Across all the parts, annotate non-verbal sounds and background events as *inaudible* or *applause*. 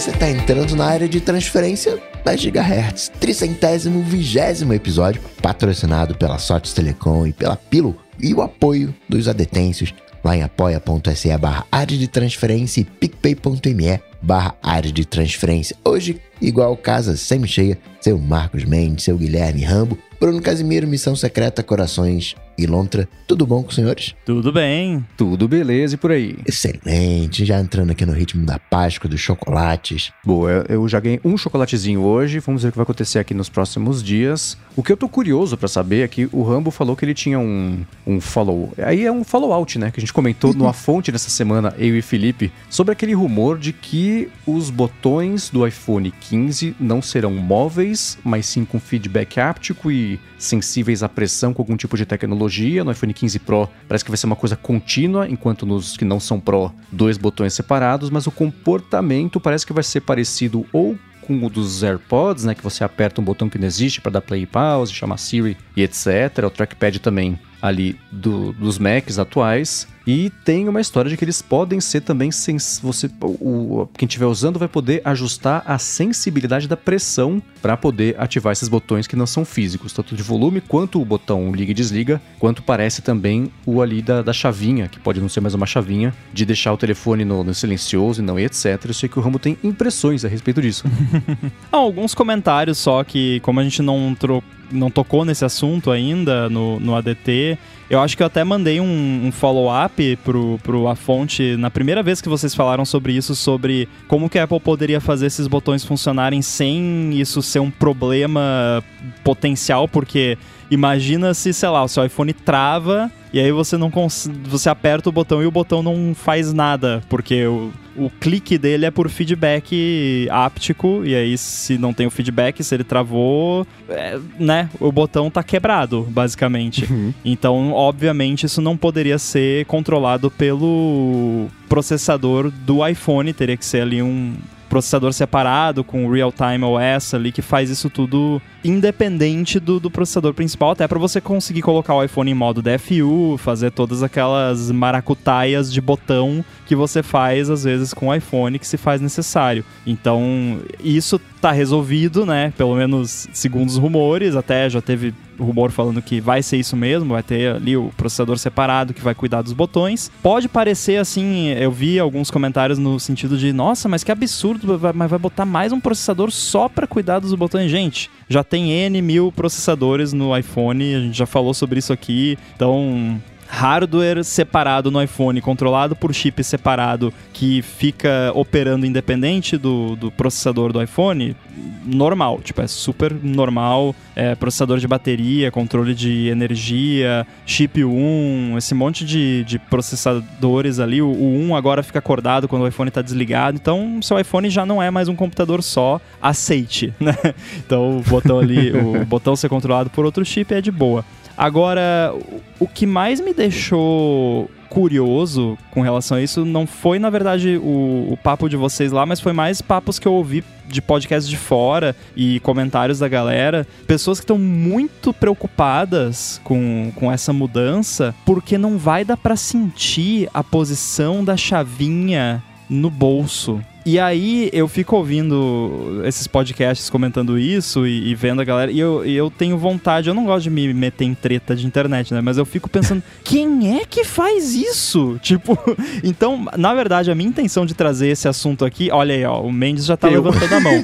você está entrando na área de transferência da Gigahertz, tricentésimo vigésimo episódio, patrocinado pela Sotes Telecom e pela Pilo, e o apoio dos adetêncios lá em apoia.se barra área de transferência e picpay.me barra área de transferência. Hoje, igual casa semi-cheia, seu Marcos Mendes, seu Guilherme Rambo, Bruno Casimiro, Missão Secreta, Corações e Lontra. Tudo bom com os senhores? Tudo bem. Tudo beleza e por aí. Excelente, já entrando aqui no ritmo da Páscoa, dos chocolates. Boa, eu já ganhei um chocolatezinho hoje, vamos ver o que vai acontecer aqui nos próximos dias. O que eu tô curioso para saber é que o Rambo falou que ele tinha um, um follow. Aí é um follow-out, né? Que a gente comentou numa fonte nessa semana, eu e Felipe, sobre aquele rumor de que os botões do iPhone 15 não serão móveis, mas sim com feedback áptico e sensíveis à pressão com algum tipo de tecnologia. No iPhone 15 Pro parece que vai ser uma coisa contínua, enquanto nos que não são Pro, dois botões separados, mas o comportamento parece que vai ser parecido ou com o dos AirPods, né, que você aperta um botão que não existe para dar play e pause, chamar Siri e etc. O trackpad também ali do, dos Macs atuais. E tem uma história de que eles podem ser também sens você o, quem estiver usando vai poder ajustar a sensibilidade da pressão para poder ativar esses botões que não são físicos, tanto de volume quanto o botão liga e desliga, quanto parece também o ali da, da chavinha, que pode não ser mais uma chavinha, de deixar o telefone no, no silencioso e não e etc. Eu sei que o Rambo tem impressões a respeito disso. *laughs* ah, alguns comentários só que, como a gente não não tocou nesse assunto ainda no, no ADT. Eu acho que eu até mandei um, um follow-up pro, pro A Fonte na primeira vez que vocês falaram sobre isso, sobre como que a Apple poderia fazer esses botões funcionarem sem isso ser um problema potencial, porque imagina se, sei lá, o seu iPhone trava e aí você não você aperta o botão e o botão não faz nada, porque o, o clique dele é por feedback áptico, e aí se não tem o feedback, se ele travou, é, né, o botão tá quebrado, basicamente. Uhum. Então, obviamente, isso não poderia ser controlado pelo processador do iPhone, teria que ser ali um processador separado com Real-Time OS ali que faz isso tudo independente do, do processador principal, até para você conseguir colocar o iPhone em modo DFU, fazer todas aquelas maracutaias de botão que você faz às vezes com o iPhone que se faz necessário. Então, isso tá resolvido, né? Pelo menos segundo os rumores, até já teve rumor falando que vai ser isso mesmo, vai ter ali o processador separado que vai cuidar dos botões. Pode parecer assim, eu vi alguns comentários no sentido de, nossa, mas que absurdo, mas vai botar mais um processador só para cuidar dos botões. Gente, já tem N mil processadores no iPhone, a gente já falou sobre isso aqui, então hardware separado no iPhone, controlado por chip separado, que fica operando independente do, do processador do iPhone, normal, tipo, é super normal. É, processador de bateria, controle de energia, chip 1, esse monte de, de processadores ali. O, o 1 agora fica acordado quando o iPhone está desligado, então seu iPhone já não é mais um computador só, aceite, *laughs* né? Então o botão ali, o botão ser controlado por outro chip é de boa. Agora, o que mais me deixou curioso com relação a isso não foi, na verdade, o, o, papo de vocês lá, mas foi mais papos que eu ouvi de podcasts de fora e comentários da galera. Pessoas que estão muito preocupadas com, com essa mudança, porque não vai dar para sentir a posição da chavinha no bolso. E aí eu fico ouvindo esses podcasts comentando isso e, e vendo a galera. E eu, e eu tenho vontade, eu não gosto de me meter em treta de internet, né? Mas eu fico pensando, *laughs* quem é que faz isso? *laughs* Tipo, então, na verdade, a minha intenção de trazer esse assunto aqui, olha aí, ó, o Mendes já tá eu. levantando a mão.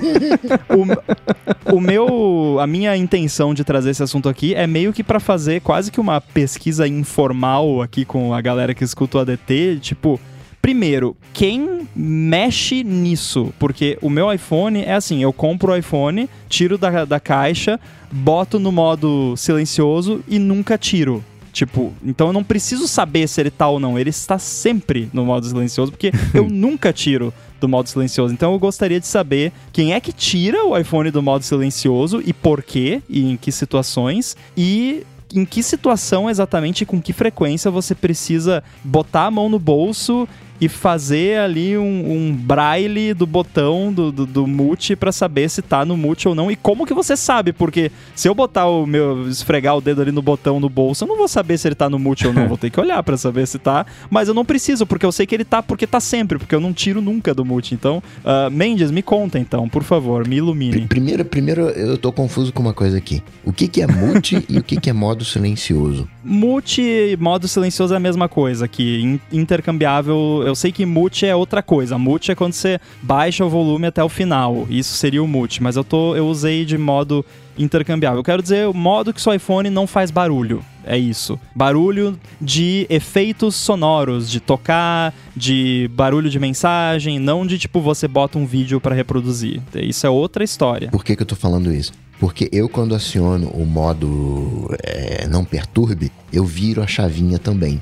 *laughs* o, o meu. A minha intenção de trazer esse assunto aqui é meio que para fazer quase que uma pesquisa informal aqui com a galera que escuta o ADT, tipo Primeiro, quem mexe nisso? Porque o meu iPhone é assim: eu compro o iPhone, tiro da, da caixa, boto no modo silencioso e nunca tiro. Tipo, então eu não preciso saber se ele tá ou não. Ele está sempre no modo silencioso, porque *laughs* eu nunca tiro do modo silencioso. Então eu gostaria de saber quem é que tira o iPhone do modo silencioso e por quê, e em que situações, e em que situação exatamente, com que frequência você precisa botar a mão no bolso e fazer ali um, um braille do botão do, do, do mute para saber se tá no mute ou não. E como que você sabe? Porque se eu botar o meu. esfregar o dedo ali no botão no bolso, eu não vou saber se ele tá no mute ou não. vou ter que olhar para saber se tá. Mas eu não preciso, porque eu sei que ele tá, porque tá sempre, porque eu não tiro nunca do mute. Então, uh, Mendes, me conta então, por favor, me ilumine. Primeiro, primeiro eu tô confuso com uma coisa aqui. O que, que é mute e o que, que é modo silencioso? Mute e modo silencioso é a mesma coisa, que intercambiável. Eu sei que mute é outra coisa. Mute é quando você baixa o volume até o final. Isso seria o mute, mas eu tô eu usei de modo intercambiável. Eu quero dizer o modo que seu iPhone não faz barulho. É isso. Barulho de efeitos sonoros, de tocar, de barulho de mensagem, não de tipo você bota um vídeo para reproduzir. Isso é outra história. Por que, que eu tô falando isso? Porque eu, quando aciono o modo é, não perturbe, eu viro a chavinha também.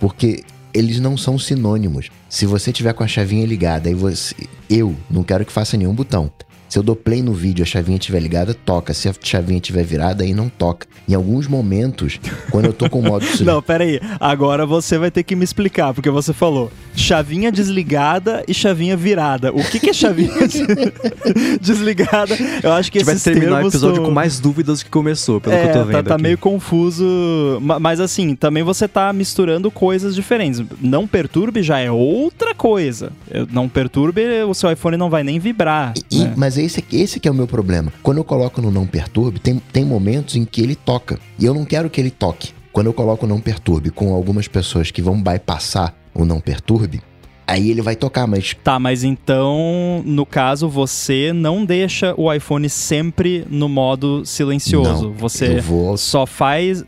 Porque eles não são sinônimos. Se você tiver com a chavinha ligada e você. Eu não quero que faça nenhum botão. Se eu dou play no vídeo a chavinha estiver ligada, toca. Se a chavinha estiver virada, aí não toca. Em alguns momentos, quando eu tô com o modo... *laughs* não, pera aí. Agora você vai ter que me explicar, porque você falou chavinha desligada e chavinha virada. O que, que é chavinha *laughs* desligada? Eu acho que esses vai terminar o episódio são... com mais dúvidas que começou, pelo é, que eu tô tá, vendo tá, tá meio confuso. Mas assim, também você tá misturando coisas diferentes. Não perturbe já é outra coisa. Não perturbe, o seu iPhone não vai nem vibrar. E, né? Mas esse, esse que é o meu problema. Quando eu coloco no não perturbe, tem, tem momentos em que ele toca. E eu não quero que ele toque. Quando eu coloco não perturbe com algumas pessoas que vão bypassar o não perturbe, aí ele vai tocar, mas. Tá, mas então, no caso, você não deixa o iPhone sempre no modo silencioso. Não, você vou... só faz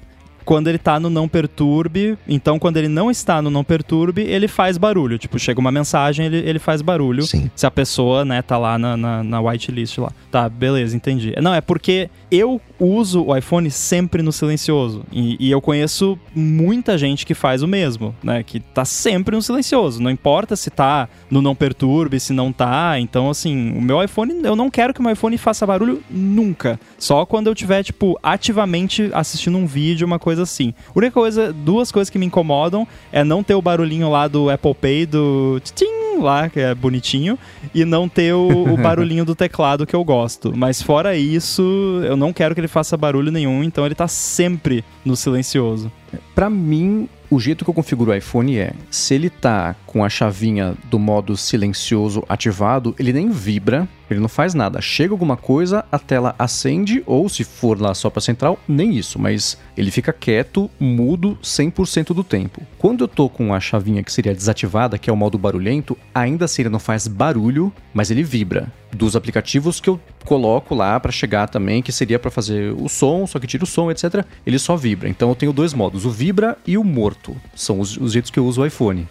quando ele tá no não perturbe. Então, quando ele não está no não perturbe, ele faz barulho. Tipo, chega uma mensagem, ele, ele faz barulho. Sim. Se a pessoa, né, tá lá na, na, na whitelist lá. Tá, beleza, entendi. Não, é porque eu uso o iPhone sempre no silencioso. E, e, eu conheço muita gente que faz o mesmo, né? Que tá sempre no silencioso. Não importa se tá no não perturbe, se não tá. Então, assim, o meu iPhone, eu não quero que o meu iPhone faça barulho nunca. Só quando eu tiver, tipo, ativamente assistindo um vídeo, uma coisa assim. A única coisa, duas coisas que me incomodam é não ter o barulhinho lá do Apple Pay, do tchim, lá, que é bonitinho, e não ter o, o *laughs* barulhinho do teclado que eu gosto. Mas fora isso, eu não quero que ele faça barulho nenhum, então ele tá sempre no silencioso. Para mim, o jeito que eu configuro o iPhone é, se ele tá com a chavinha do modo silencioso ativado, ele nem vibra, ele não faz nada. Chega alguma coisa, a tela acende, ou se for lá só para central, nem isso, mas ele fica quieto, mudo 100% do tempo. Quando eu tô com a chavinha que seria desativada, que é o modo barulhento, ainda assim ele não faz barulho, mas ele vibra. Dos aplicativos que eu coloco lá para chegar também, que seria para fazer o som, só que tira o som, etc, ele só vibra. Então eu tenho dois modos, o vibra e o morto. São os, os jeitos que eu uso o iPhone.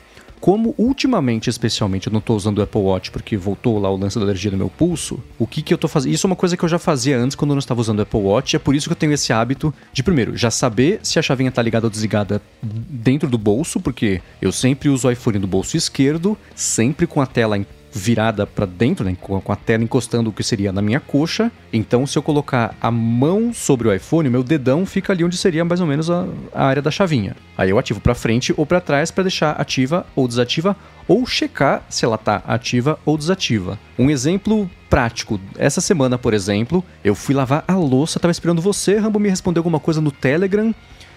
Como ultimamente, especialmente, eu não estou usando o Apple Watch porque voltou lá o lance da alergia no meu pulso, o que que eu estou fazendo? Isso é uma coisa que eu já fazia antes quando eu não estava usando o Apple Watch, é por isso que eu tenho esse hábito de, primeiro, já saber se a chavinha está ligada ou desligada dentro do bolso, porque eu sempre uso o iPhone no bolso esquerdo, sempre com a tela em virada para dentro, né, com a tela encostando o que seria na minha coxa. Então, se eu colocar a mão sobre o iPhone, meu dedão fica ali onde seria mais ou menos a, a área da chavinha. Aí eu ativo para frente ou para trás para deixar ativa ou desativa ou checar se ela está ativa ou desativa. Um exemplo prático. Essa semana, por exemplo, eu fui lavar a louça, estava esperando você, Rambo, me responder alguma coisa no Telegram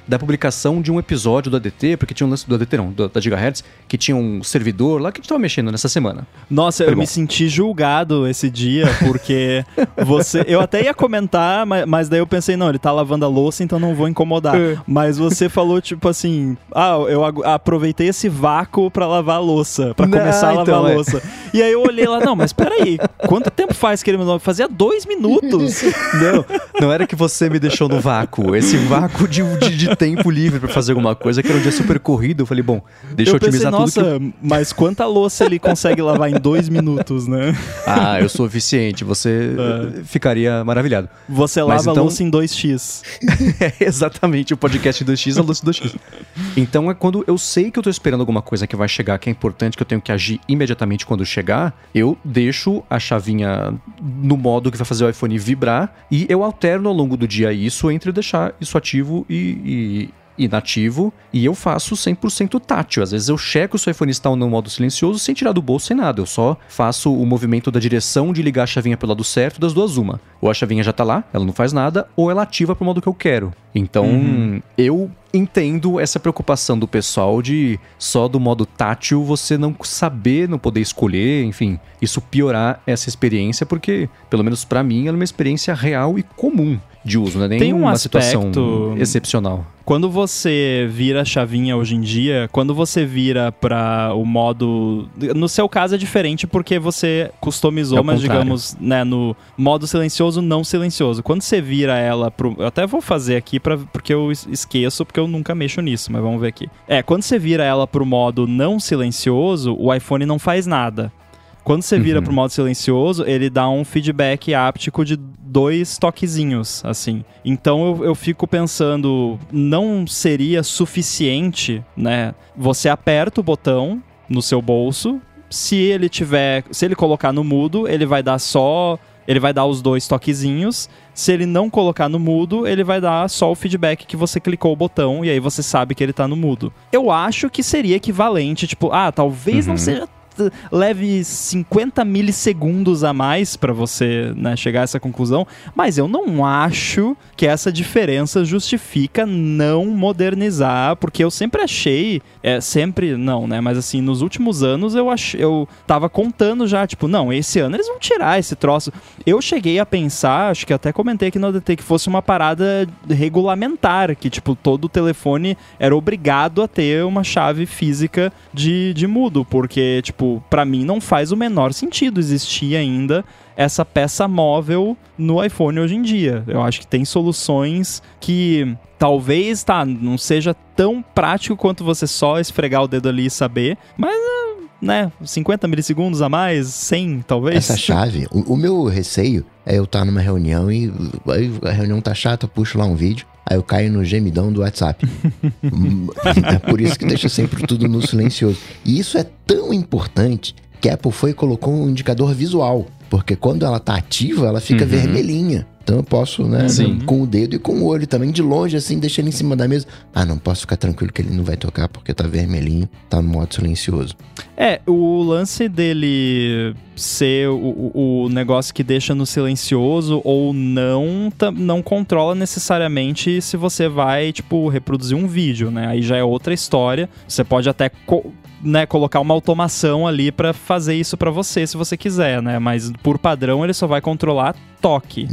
da publicação de um episódio do ADT, porque tinha um lance do ADT, não, da Gigahertz, que tinha um servidor lá que a gente tava mexendo nessa semana. Nossa, Foi eu bom. me senti julgado esse dia, porque você. Eu até ia comentar, mas, mas, daí eu pensei, não, ele tá lavando a louça, então não vou incomodar. É. Mas você falou, tipo assim, ah, eu aproveitei esse vácuo para lavar a louça, para começar a lavar então, a é. louça. É. E aí eu olhei lá, não, mas peraí, quanto tempo faz que ele me Fazia dois minutos. Não, não era que você me deixou no vácuo. Esse vácuo de, de, de tempo livre para fazer alguma coisa, que era um dia super corrido. Eu falei, bom, deixa eu, eu otimizar tudo. Nossa, que... mas quanta louça ele consegue lavar em dois minutos, né? *laughs* Ah, eu sou eficiente, você é. ficaria maravilhado. Você mas lava então... a louça em 2x. *laughs* é, exatamente, o podcast 2x, a louça 2x. Então é quando eu sei que eu tô esperando alguma coisa que vai chegar, que é importante, que eu tenho que agir imediatamente quando chegar, eu deixo a chavinha no modo que vai fazer o iPhone vibrar e eu alterno ao longo do dia isso entre deixar isso ativo e, e inativo e eu faço 100% tátil. Às vezes eu checo se o iPhone está no modo silencioso sem tirar do bolso, sem nada. Eu só faço o movimento da direção de ligar a chavinha pelo lado certo das duas uma. Ou a chavinha já tá lá, ela não faz nada, ou ela ativa pro modo que eu quero. Então, uhum. eu entendo essa preocupação do pessoal de só do modo tátil você não saber, não poder escolher, enfim, isso piorar essa experiência, porque, pelo menos para mim, ela é uma experiência real e comum de uso, não é nem Tem um uma situação excepcional. Quando você vira a chavinha hoje em dia, quando você vira para o modo. No seu caso é diferente porque você customizou, é mas contrário. digamos, né, no modo silencioso, não silencioso. Quando você vira ela pro. Eu até vou fazer aqui pra, porque eu esqueço, porque eu nunca mexo nisso, mas vamos ver aqui. É, quando você vira ela pro modo não silencioso, o iPhone não faz nada. Quando você vira uhum. pro modo silencioso, ele dá um feedback áptico de dois toquezinhos, assim. Então eu, eu fico pensando, não seria suficiente, né? Você aperta o botão no seu bolso, se ele tiver, se ele colocar no mudo, ele vai dar só, ele vai dar os dois toquezinhos. Se ele não colocar no mudo, ele vai dar só o feedback que você clicou o botão e aí você sabe que ele tá no mudo. Eu acho que seria equivalente, tipo, ah, talvez uhum. não seja leve 50 milissegundos a mais para você né, chegar a essa conclusão, mas eu não acho que essa diferença justifica não modernizar, porque eu sempre achei, é, sempre não, né, mas assim, nos últimos anos eu ach, eu tava contando já, tipo, não, esse ano eles vão tirar esse troço. Eu cheguei a pensar, acho que até comentei aqui no ADT que fosse uma parada regulamentar, que tipo, todo telefone era obrigado a ter uma chave física de, de mudo, porque tipo, para mim não faz o menor sentido existir ainda essa peça móvel no iPhone hoje em dia. Eu acho que tem soluções que talvez tá, não seja tão prático quanto você só esfregar o dedo ali e saber, mas né, 50 milissegundos a mais, 100 talvez. Essa chave, o, o meu receio é eu estar numa reunião e a reunião tá chata, eu puxo lá um vídeo, aí eu caio no gemidão do WhatsApp. *laughs* é por isso que deixa sempre tudo no silencioso. E isso é tão importante que a Apple foi e colocou um indicador visual. Porque quando ela tá ativa, ela fica uhum. vermelhinha. Então eu posso, né, Sim. com o dedo e com o olho também, de longe, assim, deixar ele em cima da mesa. Ah, não, posso ficar tranquilo que ele não vai tocar porque tá vermelhinho, tá no modo silencioso. É, o lance dele ser o, o negócio que deixa no silencioso ou não, não controla necessariamente se você vai, tipo, reproduzir um vídeo, né? Aí já é outra história. Você pode até né, colocar uma automação ali para fazer isso para você, se você quiser, né? Mas por padrão ele só vai controlar toque.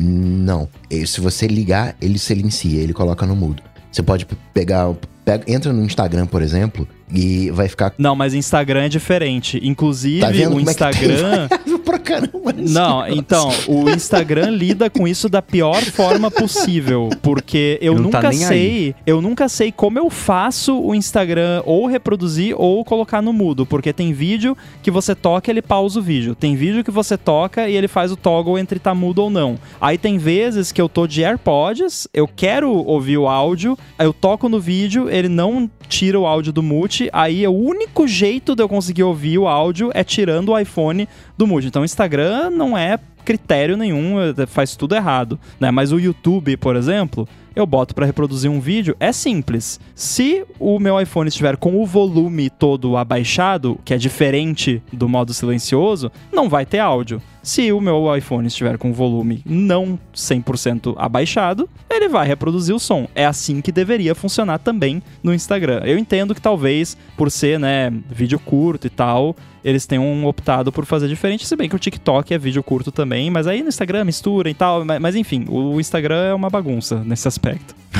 Não. Se você ligar, ele silencia, ele coloca no mudo. Você pode pegar, pega, entra no Instagram, por exemplo, e vai ficar. Não, mas Instagram é diferente. Inclusive, tá o Instagram. É pra caramba Não, então, o Instagram lida com isso da pior forma possível. Porque eu nunca tá sei. Aí. Eu nunca sei como eu faço o Instagram ou reproduzir ou colocar no mudo. Porque tem vídeo que você toca e ele pausa o vídeo. Tem vídeo que você toca e ele faz o toggle entre tá mudo ou não. Aí tem vezes que eu tô de AirPods, eu quero ouvir o áudio, eu toco no vídeo, ele não tira o áudio do mute, aí o único jeito de eu conseguir ouvir o áudio é tirando o iPhone do mute. Então o Instagram não é critério nenhum, faz tudo errado, né? Mas o YouTube, por exemplo, eu boto para reproduzir um vídeo, é simples. Se o meu iPhone estiver com o volume todo abaixado, que é diferente do modo silencioso, não vai ter áudio. Se o meu iPhone estiver com o volume não 100% abaixado, ele vai reproduzir o som. É assim que deveria funcionar também no Instagram. Eu entendo que talvez por ser, né, vídeo curto e tal, eles tenham optado por fazer diferente, se bem que o TikTok é vídeo curto também, mas aí no Instagram mistura e tal, mas, mas enfim, o Instagram é uma bagunça nesse aspecto.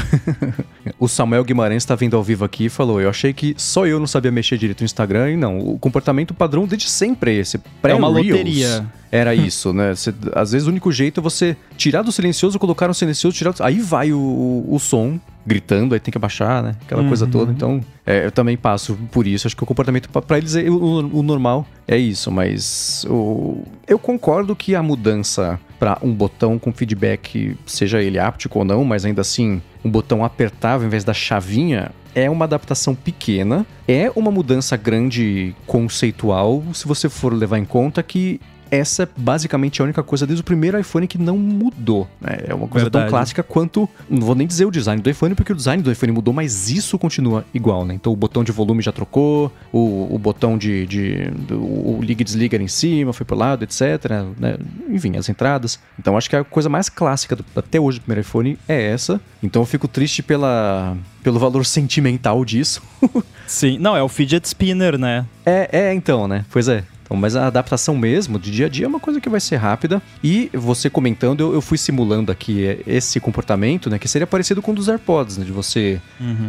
*laughs* o Samuel Guimarães está vindo ao vivo aqui e falou: Eu achei que só eu não sabia mexer direito no Instagram e não. O comportamento padrão desde sempre é esse. É uma loteria. Era isso, né? Você, às vezes o único jeito é você tirar do silencioso, colocar no silencioso, tirar do... Aí vai o, o som gritando, aí tem que abaixar, né? Aquela uhum. coisa toda. Então, é, eu também passo por isso. Acho que o comportamento, para eles, é, o, o, normal é isso. Mas o, eu concordo que a mudança para um botão com feedback, seja ele áptico ou não, mas ainda assim, um botão apertável em vez da chavinha, é uma adaptação pequena, é uma mudança grande conceitual, se você for levar em conta que essa é basicamente a única coisa desde o primeiro iPhone que não mudou. Né? É uma coisa tão Verdade. clássica quanto. Não vou nem dizer o design do iPhone, porque o design do iPhone mudou, mas isso continua igual, né? Então o botão de volume já trocou, o, o botão de. de do- o liga e desliga era em cima, foi pro lado, etc. né? Enfim, as entradas. Então acho que a coisa mais clássica do- até hoje do primeiro iPhone é essa. Então eu fico triste pela, pelo valor *laughs* sentimental disso. Sim. Não, é o fidget spinner, né? É, é, então, né? Pois é. Então, mas a adaptação mesmo, de dia a dia, é uma coisa que vai ser rápida. E você comentando, eu, eu fui simulando aqui é, esse comportamento, né? Que seria parecido com o dos AirPods, né? De você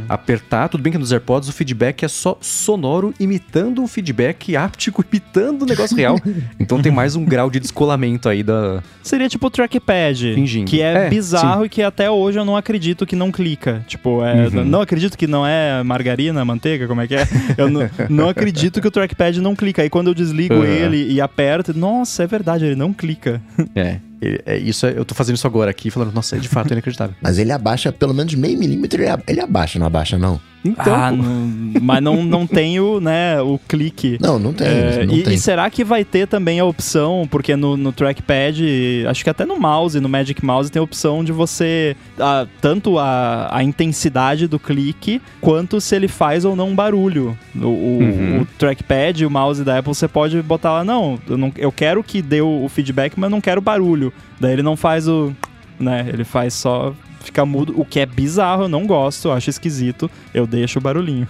apertar. Tudo bem que nos AirPods o feedback é só sonoro, imitando o feedback áptico, *laughs* imitando o negócio real. então tem mais um *laughs* grau de descolamento aí da. Seria tipo o trackpad. Fingindo. Que é, É, bizarro e que até hoje eu não acredito que não clica. Tipo, é, Uhum. não acredito que não é margarina, manteiga, como é que é? Eu não, não acredito que o trackpad não clica. Aí quando eu desligo Uhum. ele e aperto, nossa, é verdade, ele não clica. É. é, é isso, é- eu tô fazendo isso agora aqui, falando, nossa, é de fato inacreditável. *laughs* Mas ele abaixa pelo menos meio milímetro, ele a- ele abaixa, não abaixa, não? Então, ah, não- mas não, não tem o, né, o clique. Não, não tem. É, não e, tem. e será que vai ter também a opção, porque no, no trackpad, acho que até no mouse, no Magic Mouse, tem a opção de você, ah, tanto a, a intensidade do clique, quanto se ele faz ou não barulho. O, o- Uhum. o trackpad, o mouse da Apple, você pode botar lá, não eu, não, eu quero que dê o, o feedback, mas não quero barulho. Daí ele não faz o... né, ele faz só... Fica mudo, o que é bizarro, eu não gosto, eu acho esquisito. Eu deixo o barulhinho.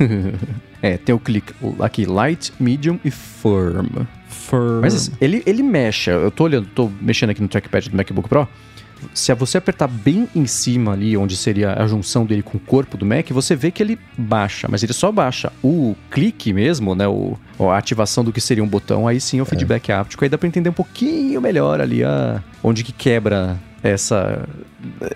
*laughs* é, tem o clique aqui, light, medium e firm. For... Mas ele, ele mexe, eu tô olhando, tô mexendo aqui no trackpad do MacBook Pro. Se você apertar bem em cima ali, onde seria a junção dele com o corpo do Mac, você vê que ele baixa, mas ele só baixa. O clique mesmo, né, o, a ativação do que seria um botão, aí sim é o feedback áptico, aí dá pra entender um pouquinho melhor ali a, onde que quebra essa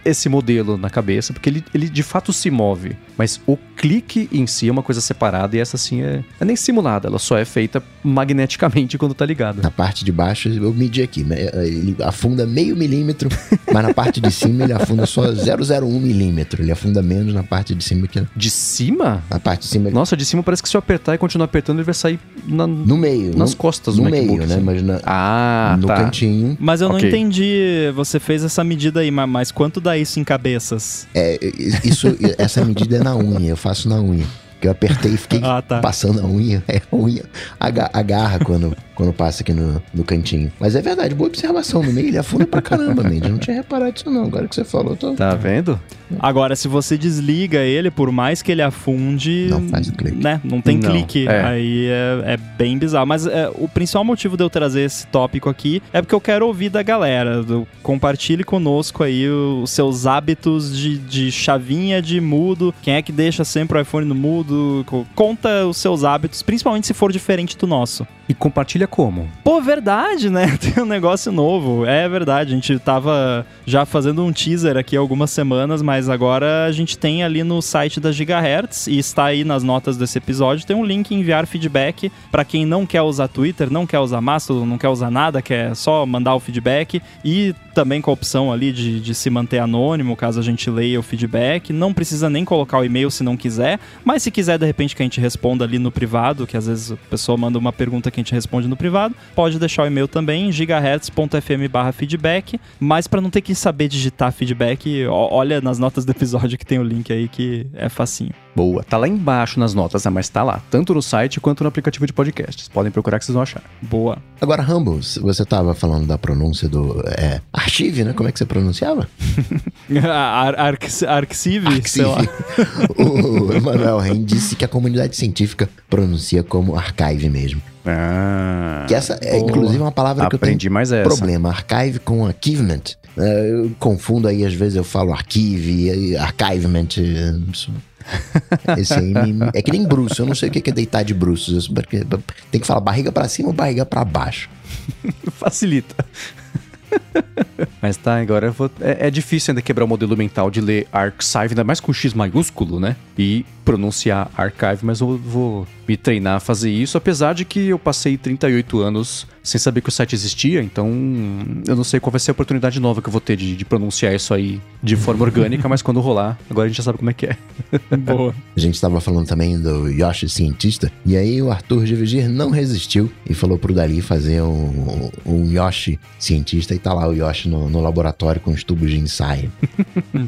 esse modelo na cabeça, porque ele, ele de fato se move, mas o clique em si é uma coisa separada e essa sim é, é nem simulada, ela só é feita magneticamente quando tá ligada. Na parte de baixo, eu medi aqui, né? ele afunda meio milímetro, *laughs* mas na parte de cima ele afunda só 0,01 milímetro. Ele afunda menos na parte de cima que De cima? na parte de cima. ele- Nossa, de cima parece que se eu apertar e continuar apertando, ele vai sair na- No meio. nas no, costas no do meio, MacBook. né? assim. Mas na- Ah, no tá. cantinho. Mas eu não Ok. entendi. Você fez essa medida aí, ma- mas quanto dá isso em cabeças? É, isso, essa medida é na unha, eu faço na unha. Que eu apertei e fiquei Ah, tá. passando a unha. *laughs* É, a unha aga- agarra quando, quando passa aqui no, no cantinho. Mas é verdade, boa observação. No meio ele afunda pra caramba, Mendes. Eu não tinha reparado isso não. Agora que você falou, eu tô... Tá vendo? Agora, se você desliga ele, por mais que ele afunde. Não faz o clique. Né? Não tem Não, clique. é. Aí é, é bem bizarro. Mas é, o principal motivo de eu trazer esse tópico aqui é porque eu quero ouvir da galera. Do, compartilhe conosco aí os seus hábitos de, de chavinha de mudo. Quem é que deixa sempre o iPhone no mudo? Co- Conta os seus hábitos, principalmente se for diferente do nosso. E compartilha como? Pô, verdade, né? *laughs* Tem um negócio novo. É verdade, a gente tava já fazendo um teaser aqui há algumas semanas, mas agora a gente tem ali no site da Gigahertz e está aí nas notas desse episódio, tem um link em enviar feedback para quem não quer usar Twitter, não quer usar Mastodon, não quer usar nada, quer só mandar o feedback e também com a opção ali de, de se manter anônimo, caso a gente leia o feedback. Não precisa nem colocar o e-mail se não quiser, mas se quiser de repente que a gente responda ali no privado, que às vezes a pessoa manda uma pergunta que a gente responde no privado, pode deixar o e-mail também, gigahertz.fm barra feedback, mas para não ter que saber digitar feedback, olha nas notas do episódio que tem o link aí que é facinho. Boa. Tá lá embaixo nas notas, né? mas tá lá. Tanto no site quanto no aplicativo de podcasts. Podem procurar que vocês vão achar. Boa. Agora, Rambo, você tava falando da pronúncia do... É, Archive, né? Como é que você pronunciava? *laughs* Ar Arx- Arxive, sei lá. *laughs* o Emanuel Ren disse que a comunidade científica pronuncia como archive mesmo. Ah. Que essa é, Boa. inclusive, uma palavra que eu tenho Aprendi mais essa. problema. Archive com archivement. É, eu confundo aí, às vezes eu falo archive, archivement. é, *laughs* Esse aí me- é que nem bruxo, eu não sei o que é deitar de bruços. porque Tem que falar barriga pra cima ou barriga pra baixo. *laughs* Facilita. *laughs* Mas tá, agora eu vou... é, é difícil ainda quebrar o modelo mental de ler Archive, ainda mais com X maiúsculo, né? E pronunciar Archive, mas eu vou me treinar a fazer isso, apesar de que eu passei 38 anos sem saber que o site existia, então eu não sei qual vai ser a oportunidade nova que eu vou ter de, de pronunciar isso aí de forma orgânica, mas quando rolar, agora a gente já sabe como é que é. *laughs* Boa. A gente estava falando também do Yoshi cientista, e aí o Arthur de Vigir não resistiu e falou pro Dali fazer um, um Yoshi cientista, e tá lá o Yoshi no, no laboratório com os tubos de ensaio.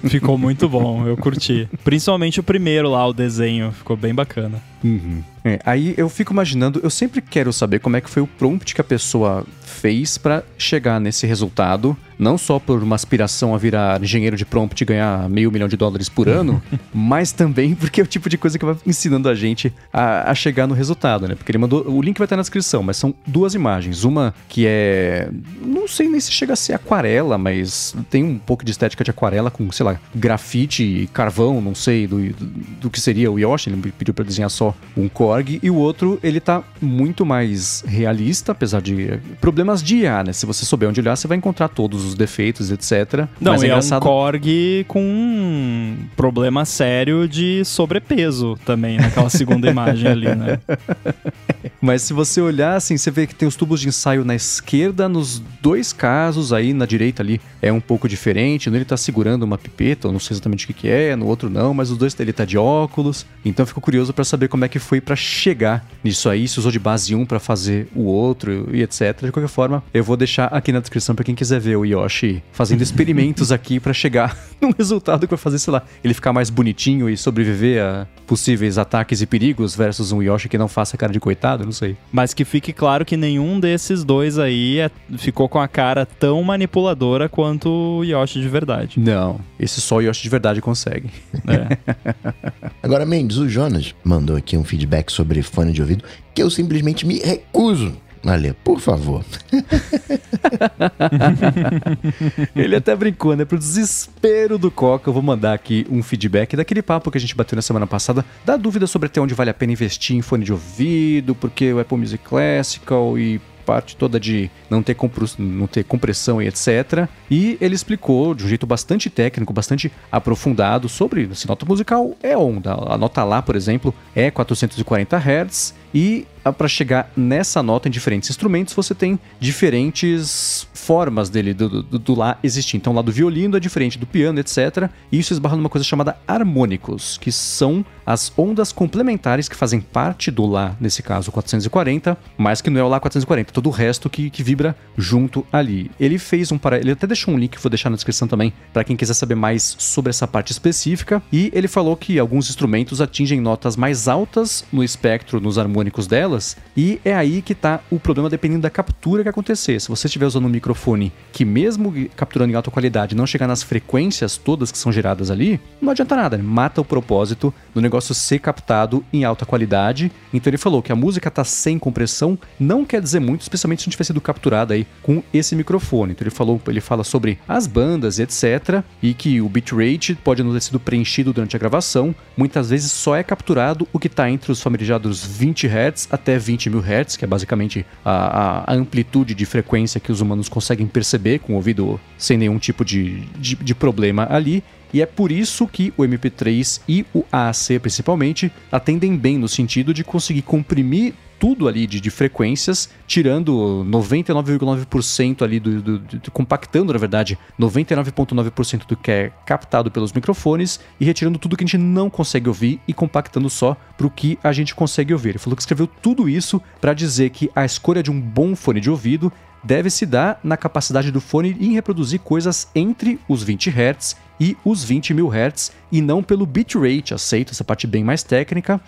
Ficou muito bom, eu curti. Principalmente o primeiro lá, o desenho, ficou bem bacana. Uhum. É, aí eu fico imaginando, eu sempre quero saber como é que foi o prompt que a pessoa fez para chegar nesse resultado, não só por uma aspiração a virar engenheiro de prompt e ganhar meio milhão de dólares por ano, *laughs* mas também porque é o tipo de coisa que vai ensinando a gente a, a, chegar no resultado, né? Porque ele mandou, o link vai estar na descrição, mas são duas imagens, uma que é, não sei nem se chega a ser aquarela, mas tem um pouco de estética de aquarela com, sei lá, grafite e carvão, não sei do, do, do que seria o Yoshi, ele pediu para desenhar só um Korg, e o outro ele tá muito mais realista, apesar de problemas de IA, né? Se você souber onde olhar, você vai encontrar todos os defeitos, etc. Não, Mas é, é engraçado... um Korg com um problema sério de sobrepeso também naquela segunda imagem ali, né? *laughs* Mas se você olhar assim, você vê que tem os tubos de ensaio na esquerda, nos dois casos, aí na direita ali é um pouco diferente. Ele tá segurando uma pipeta, eu não sei exatamente o que, que é, no outro não, mas os dois ele tá de óculos. Então eu fico curioso para saber como é que foi para chegar nisso aí, se usou de base 1 para fazer o outro e etc. De qualquer forma, eu vou deixar aqui na descrição para quem quiser ver o Yoshi fazendo experimentos aqui para chegar *laughs* num resultado que vai fazer, sei lá, ele ficar mais bonitinho e sobreviver a possíveis ataques e perigos versus um Yoshi que não faça cara de coitado, não sei. Mas que fique claro que nenhum desses dois aí é, ficou com a cara tão manipuladora quanto o Yoshi de verdade. Não, esse só o Yoshi de verdade consegue. É. *laughs* Agora, Mendes, o Jonas mandou aqui um feedback sobre fone de ouvido que eu simplesmente me recuso a ler, por favor. *laughs* Ele até brincou, né? Pro desespero do Coca, eu vou mandar aqui um feedback daquele papo que a gente bateu na semana passada, da dúvida sobre até onde vale a pena investir em fone de ouvido, porque o Apple Music Classical e parte toda de não ter, não ter compressão e etc. E ele explicou de um jeito bastante técnico, bastante aprofundado sobre se nota musical é onda. A nota lá, por exemplo, é 440 Hz e para chegar nessa nota em diferentes instrumentos, você tem diferentes formas dele, do, do, do, Lá existir. Então, lá do violino é diferente do piano, etc. E isso esbarra numa coisa chamada harmônicos, que são as ondas complementares que fazem parte do Lá, nesse caso 440, mas que não é o Lá 440, todo o resto que, que vibra junto ali. Ele fez um para ele até deixou um link que vou deixar na descrição também para quem quiser saber mais sobre essa parte específica. E ele falou que alguns instrumentos atingem notas mais altas no espectro, nos harmônicos delas, e é aí que tá o problema dependendo da captura que acontecer. Se você estiver usando um microfone que mesmo capturando em alta qualidade não chegar nas frequências todas que são geradas ali, não adianta nada, né? mata o propósito do negócio ser captado em alta qualidade. Então ele falou que a música tá sem compressão, não quer dizer muito, especialmente se não tiver sido capturada aí com esse microfone. Então ele falou, ele fala sobre as bandas, etc, e que o bitrate pode não ter sido preenchido durante a gravação, muitas vezes só é capturado o que está entre os familiarizados 20 Hz até 20 mil Hz, que é basicamente a, a, amplitude de frequência que os humanos conseguem perceber com o ouvido sem nenhum tipo de, de, de problema ali. E é por isso que o MP3 e o AAC, principalmente, atendem bem no sentido de conseguir comprimir tudo ali de, de frequências, tirando 99,9% ali do, do, do, compactando, na verdade, 99,9% do que é captado pelos microfones e retirando tudo que a gente não consegue ouvir e compactando só para o que a gente consegue ouvir. Ele falou que escreveu tudo isso para dizer que a escolha de um bom fone de ouvido deve se dar na capacidade do fone em reproduzir coisas entre os 20 Hz e os 20 mil Hz e não pelo bitrate, aceito essa parte bem mais técnica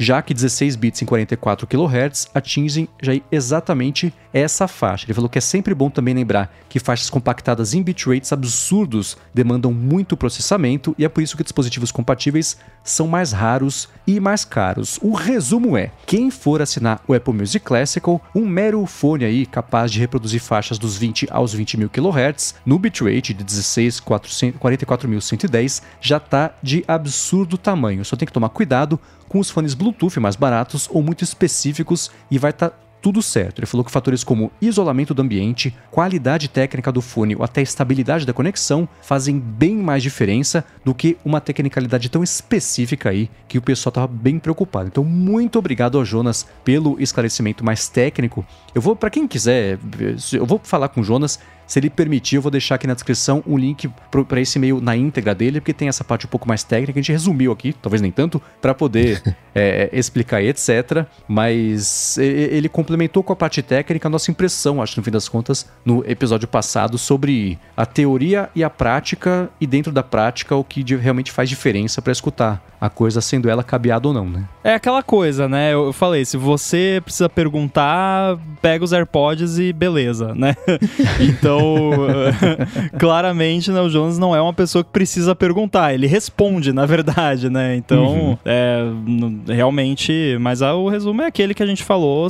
já que 16 bits em 44 kHz atingem já exatamente essa faixa. Ele falou que é sempre bom também lembrar que faixas compactadas em bitrates absurdos demandam muito processamento e é por isso que dispositivos compatíveis são mais raros e mais caros. O resumo é: quem for assinar o Apple Music Classical, um mero fone aí capaz de reproduzir faixas dos 20 aos 20 mil kHz no bitrate de 16 44.110 já está de absurdo tamanho. Só tem que tomar cuidado com os fones Bluetooth mais baratos ou muito específicos e vai estar tá tudo certo. Ele falou que fatores como isolamento do ambiente, qualidade técnica do fone ou até estabilidade da conexão fazem bem mais diferença do que uma tecnicalidade tão específica aí que o pessoal estava bem preocupado. Então, muito obrigado ao Jonas pelo esclarecimento mais técnico. Eu vou, para quem quiser, eu vou falar com o Jonas se ele permitir, eu vou deixar aqui na descrição um link para esse e-mail na íntegra dele, porque tem essa parte um pouco mais técnica, a gente resumiu aqui, talvez nem tanto, para poder *laughs* é, explicar e etc. Mas ele complementou com a parte técnica a nossa impressão, acho, no fim das contas, no episódio passado, sobre a teoria e a prática, e dentro da prática, o que realmente faz diferença para escutar a coisa, sendo ela cabeada ou não, né? É aquela coisa, né? Eu falei, se você precisa perguntar, pega os AirPods e beleza, né? *laughs* então, *laughs* claramente, né, o Jones não é uma pessoa que precisa perguntar, ele responde, na verdade, né? Então, uhum. é, realmente, mas o resumo é aquele que a gente falou,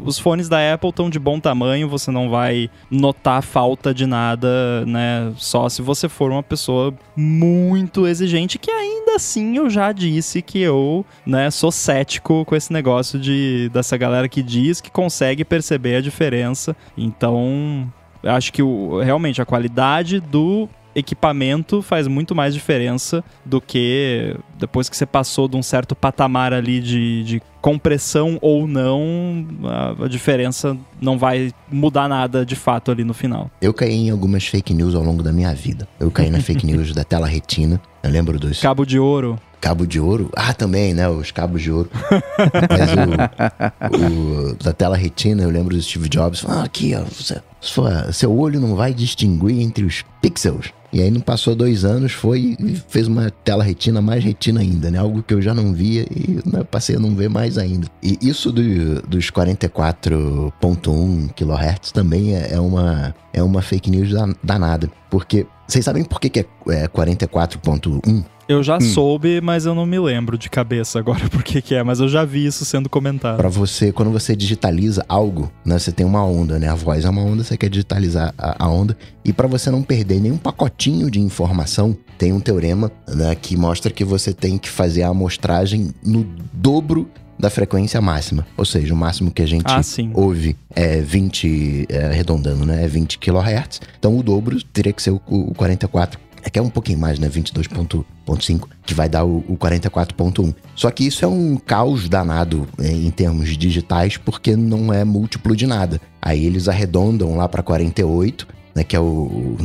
os fones da Apple estão de bom tamanho, você não vai notar falta de nada, né? Só se você for uma pessoa muito exigente, que ainda assim eu já disse que eu, né, sou cético com esse negócio de dessa galera que diz que consegue perceber a diferença. Então, acho que o, realmente a qualidade do equipamento faz muito mais diferença do que depois que você passou de um certo patamar ali de, de compressão ou não, a, a, diferença não vai mudar nada de fato ali no final. Eu caí em algumas fake news ao longo da minha vida. Eu caí na fake news da tela retina. Eu lembro dos. Cabo de ouro. Cabo de ouro? Ah, também, né? Os cabos de ouro. Mas o, o, da tela retina, eu lembro do Steve Jobs. Ah, aqui, ó. Sua, seu olho não vai distinguir entre os pixels. E aí não passou dois anos, foi e fez uma tela retina mais retina ainda, né? Algo que eu já não via e né, passei a não ver mais ainda. E isso do, dos 44.1 kHz também é, é, uma, é uma fake news danada. Porque vocês sabem por que, que é, é 44.1? Eu já hum. soube, mas eu não me lembro de cabeça agora *laughs* por que, que é, mas eu já vi isso sendo comentado. Para você, quando você digitaliza algo, né, você tem uma onda, né? A voz é uma onda, você quer digitalizar a, a onda. E para você não perder nenhum pacotinho de informação, tem um teorema né, que mostra que você tem que fazer a amostragem no dobro da frequência máxima. Ou seja, o máximo que a gente ah, ouve é 20, é, arredondando, né? É 20 kHz. Então o dobro teria que ser o, o 44 é que é um pouquinho mais, né? 22.5, que vai dar o, o 44.1. Só que isso é um caos danado é, em termos digitais, porque não é múltiplo de nada. Aí eles arredondam lá para 48, né? Que é o.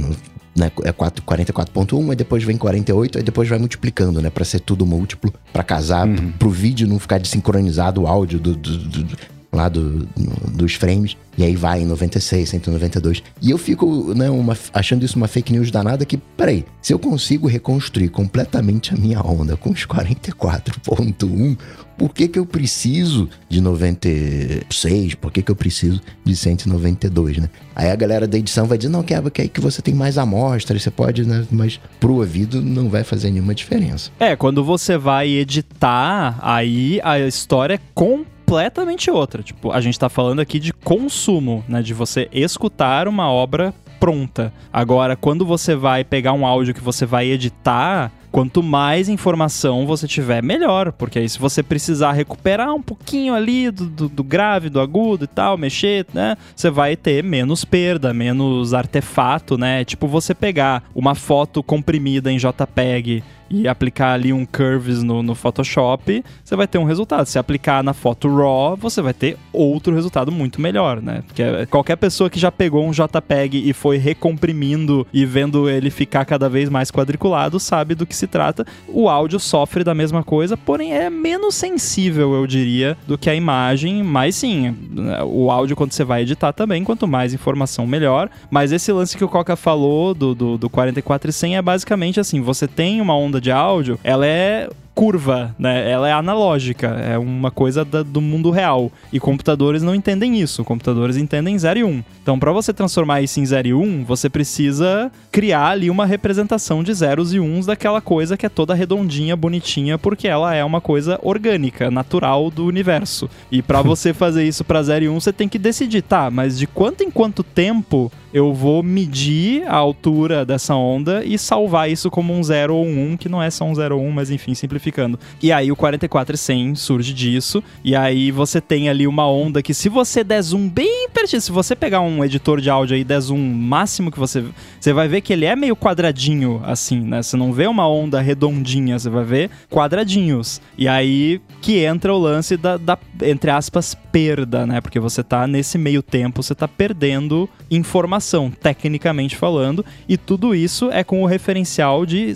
né, é 44.1, aí depois vem 48, aí depois vai multiplicando, né? Pra ser tudo múltiplo, para casar, uhum. pro vídeo não ficar desincronizado o áudio do, do, do, lá do, dos frames, e aí vai em 96, 192. E eu fico né, uma, achando isso uma fake news danada que, peraí, se eu consigo reconstruir completamente a minha onda com os 44.1, por que que eu preciso de 96? Por que que eu preciso de 192, né? Aí a galera da edição vai dizer, não, é que aí que você tem mais amostras, você pode, né? Mas pro ouvido não vai fazer nenhuma diferença. É, quando você vai editar, aí a história é com completamente outra. Tipo, a gente tá falando aqui de consumo, né? De você escutar uma obra pronta. Agora, quando você vai pegar um áudio que você vai editar, quanto mais informação você tiver, melhor. Porque aí, se você precisar recuperar um pouquinho ali do, do, do, grave, do agudo e tal, mexer, né? Você vai ter menos perda, menos artefato, né? Tipo, você pegar uma foto comprimida em JPEG e aplicar ali um curves no, no Photoshop, você vai ter um resultado. Se aplicar na foto RAW, você vai ter outro resultado muito melhor, né? Porque qualquer pessoa que já pegou um JPEG e foi recomprimindo e vendo ele ficar cada vez mais quadriculado sabe do que se trata. O áudio sofre da mesma coisa, porém é menos sensível, eu diria, do que a imagem. Mas sim, o áudio, quando você vai editar também, quanto mais informação, melhor. Mas esse lance que o Coca falou do, do, do 44 é basicamente assim: você tem uma onda de áudio, ela é curva, né? Ela é analógica, é uma coisa da, do mundo real. E computadores não entendem isso, computadores entendem 0 e 1. Um. Então, para você transformar isso em 0 e 1, um, você precisa criar ali uma representação de zeros e uns daquela coisa que é toda redondinha, bonitinha, porque ela é uma coisa orgânica, natural do universo. E para *laughs* você fazer isso para 0 e 1, um, você tem que decidir, tá, mas de quanto em quanto tempo eu vou medir a altura dessa onda e salvar isso como um 0 ou um 1, que não é só um 0 ou 1, mas enfim, simplificando E aí o 44 surge disso, e aí você tem ali uma onda que se você der zoom bem pertinho, se você pegar um editor de áudio e der zoom máximo que você... Você vai ver que ele é meio quadradinho, assim, né? Você não vê uma onda redondinha, você vai ver quadradinhos. E aí que entra o lance da, da entre aspas, perda, né? Porque você tá nesse meio tempo, você tá perdendo informação, tecnicamente falando, e tudo isso é com o referencial de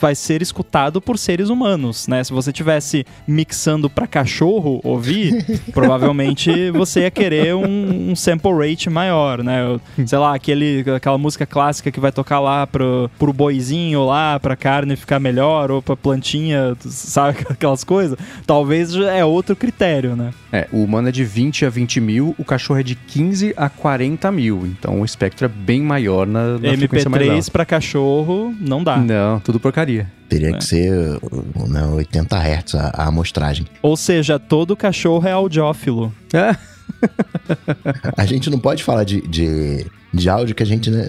vai ser escutado por seres humanos, né? Se você tivesse mixando para cachorro ouvir, *laughs* provavelmente você ia querer um, um, sample rate maior, né? Sei lá, aquele, aquela música clássica que vai tocar lá pro, pro boizinho lá, pra carne ficar melhor, ou pra plantinha, sabe? *laughs* Aquelas coisas. Talvez é outro critério, né? É, o humano é de 20 a 20 mil, o cachorro é de 15 a 40 mil. Então o espectro é bem maior na, na MP3 para cachorro não dá. Não, tudo porcaria. Teria é. que ser né, 80 Hz a, a, amostragem. Ou seja, todo cachorro é audiófilo. É. *laughs* a gente não pode falar de, de, de áudio que a gente né,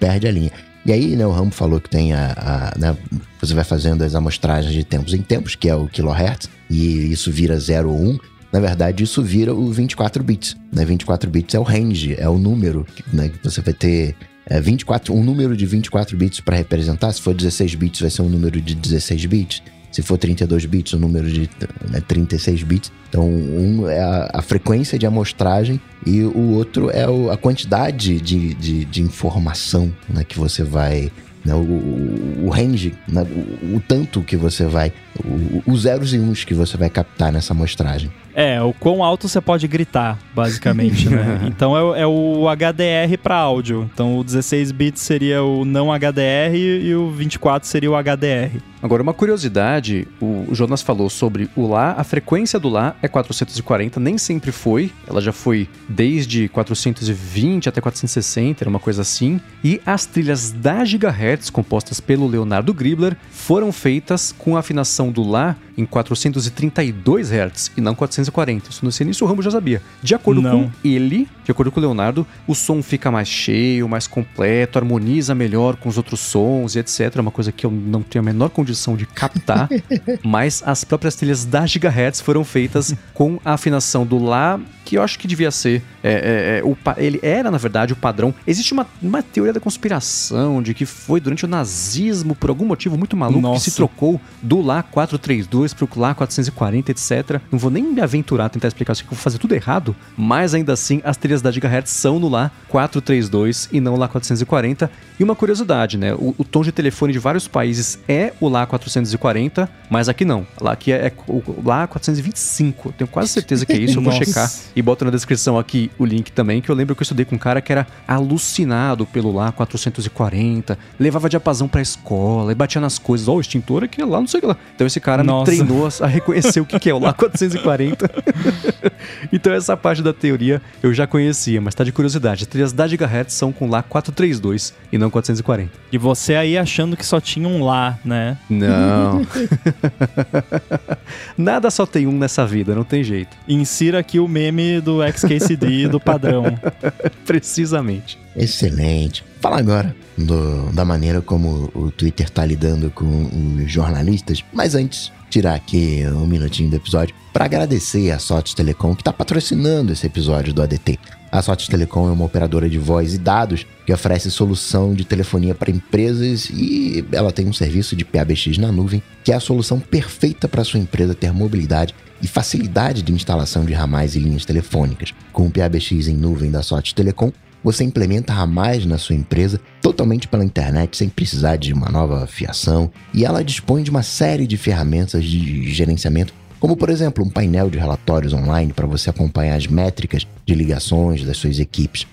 perde a linha. E aí, né, o Rambo falou que tem a, a né, você vai fazendo as amostragens de tempos em tempos, que é o kilohertz, e isso vira 0 ou 1. Um. Na verdade, isso vira o 24 bits. Né? 24 bits é o range, é o número né, que você vai ter é, 24, um número de 24 bits para representar. Se for 16 bits, vai ser um número de 16 bits. Se for 32 bits, um número de né, 36 bits. Então, um é a, a, frequência de amostragem e o outro é o, a quantidade de, de, de informação né, que você vai né, o, o, range, né, o, o, tanto que você vai, os zeros e uns que você vai captar nessa amostragem. É, o quão alto você pode gritar, basicamente, né? *laughs* Então é, é o HDR para áudio. Então o 16 bits seria o não HDR e o 24 seria o HDR. Agora, uma curiosidade, o Jonas falou sobre o Lá, a frequência do Lá é 440, nem sempre foi, ela já foi desde 420 até 460, era uma coisa assim, e as trilhas da Gigahertz, compostas pelo Leonardo Gribler, foram feitas com a afinação do Lá em 432 Hz e não 440. Isso no início o Rambo já sabia. De acordo não. com ele, de acordo com o Leonardo, o som fica mais cheio, mais completo, harmoniza melhor com os outros sons e etc. É uma coisa que eu não tenho a menor condição de captar, *laughs* mas as próprias trilhas da Gigahertz foram feitas com a afinação do Lá que eu acho que devia ser. É, é, é, o, ele era, na verdade, o padrão. Existe uma, uma teoria da conspiração de que foi durante o nazismo, por algum motivo muito maluco, Nossa. que se trocou do Lá 432 pro Lá 440, etc. Não vou nem me aventurar a tentar explicar isso, que eu vou fazer tudo errado, mas ainda assim as trilhas da Gigahertz são no Lá 432 e não Lá 440. E uma curiosidade, né? O, o, tom de telefone de vários países é o Lá 440, mas aqui não. Lá aqui é, é o Lá 425. Tenho quase certeza que é isso, eu vou checar e boto na descrição aqui o link também, que eu lembro que eu estudei com um cara que era alucinado pelo lá 440, levava diapasão pra escola e batia nas coisas, ó, o extintor aqui lá, não sei o que lá. Então esse cara Nossa. me treinou a reconhecer o que, que é o lá 440. *laughs* então essa parte da teoria eu já conhecia, mas tá de curiosidade. As trilhas da Gigahertz são com lá 432 e não 440. E você aí achando que só tinha um lá, né? Não. *laughs* Nada só tem um nessa vida, não tem jeito. Insira aqui o meme do XKCD do padrão. *laughs* Precisamente. Excelente. Fala agora do, da maneira como o Twitter está lidando com os jornalistas, mas antes, tirar aqui um minutinho do episódio para agradecer a Sotes Telecom que está patrocinando esse episódio do ADT. A Sotes Telecom é uma operadora de voz e dados que oferece solução de telefonia para empresas e ela tem um serviço de PABX na nuvem que é a solução perfeita para sua empresa ter mobilidade e facilidade de instalação de ramais e linhas telefônicas. Com o PABX em nuvem da Sotes Telecom, você implementa ramais na sua empresa totalmente pela internet sem precisar de uma nova fiação e ela dispõe de uma série de ferramentas de gerenciamento como por exemplo um painel de relatórios online para você acompanhar as métricas de ligações das suas equipes.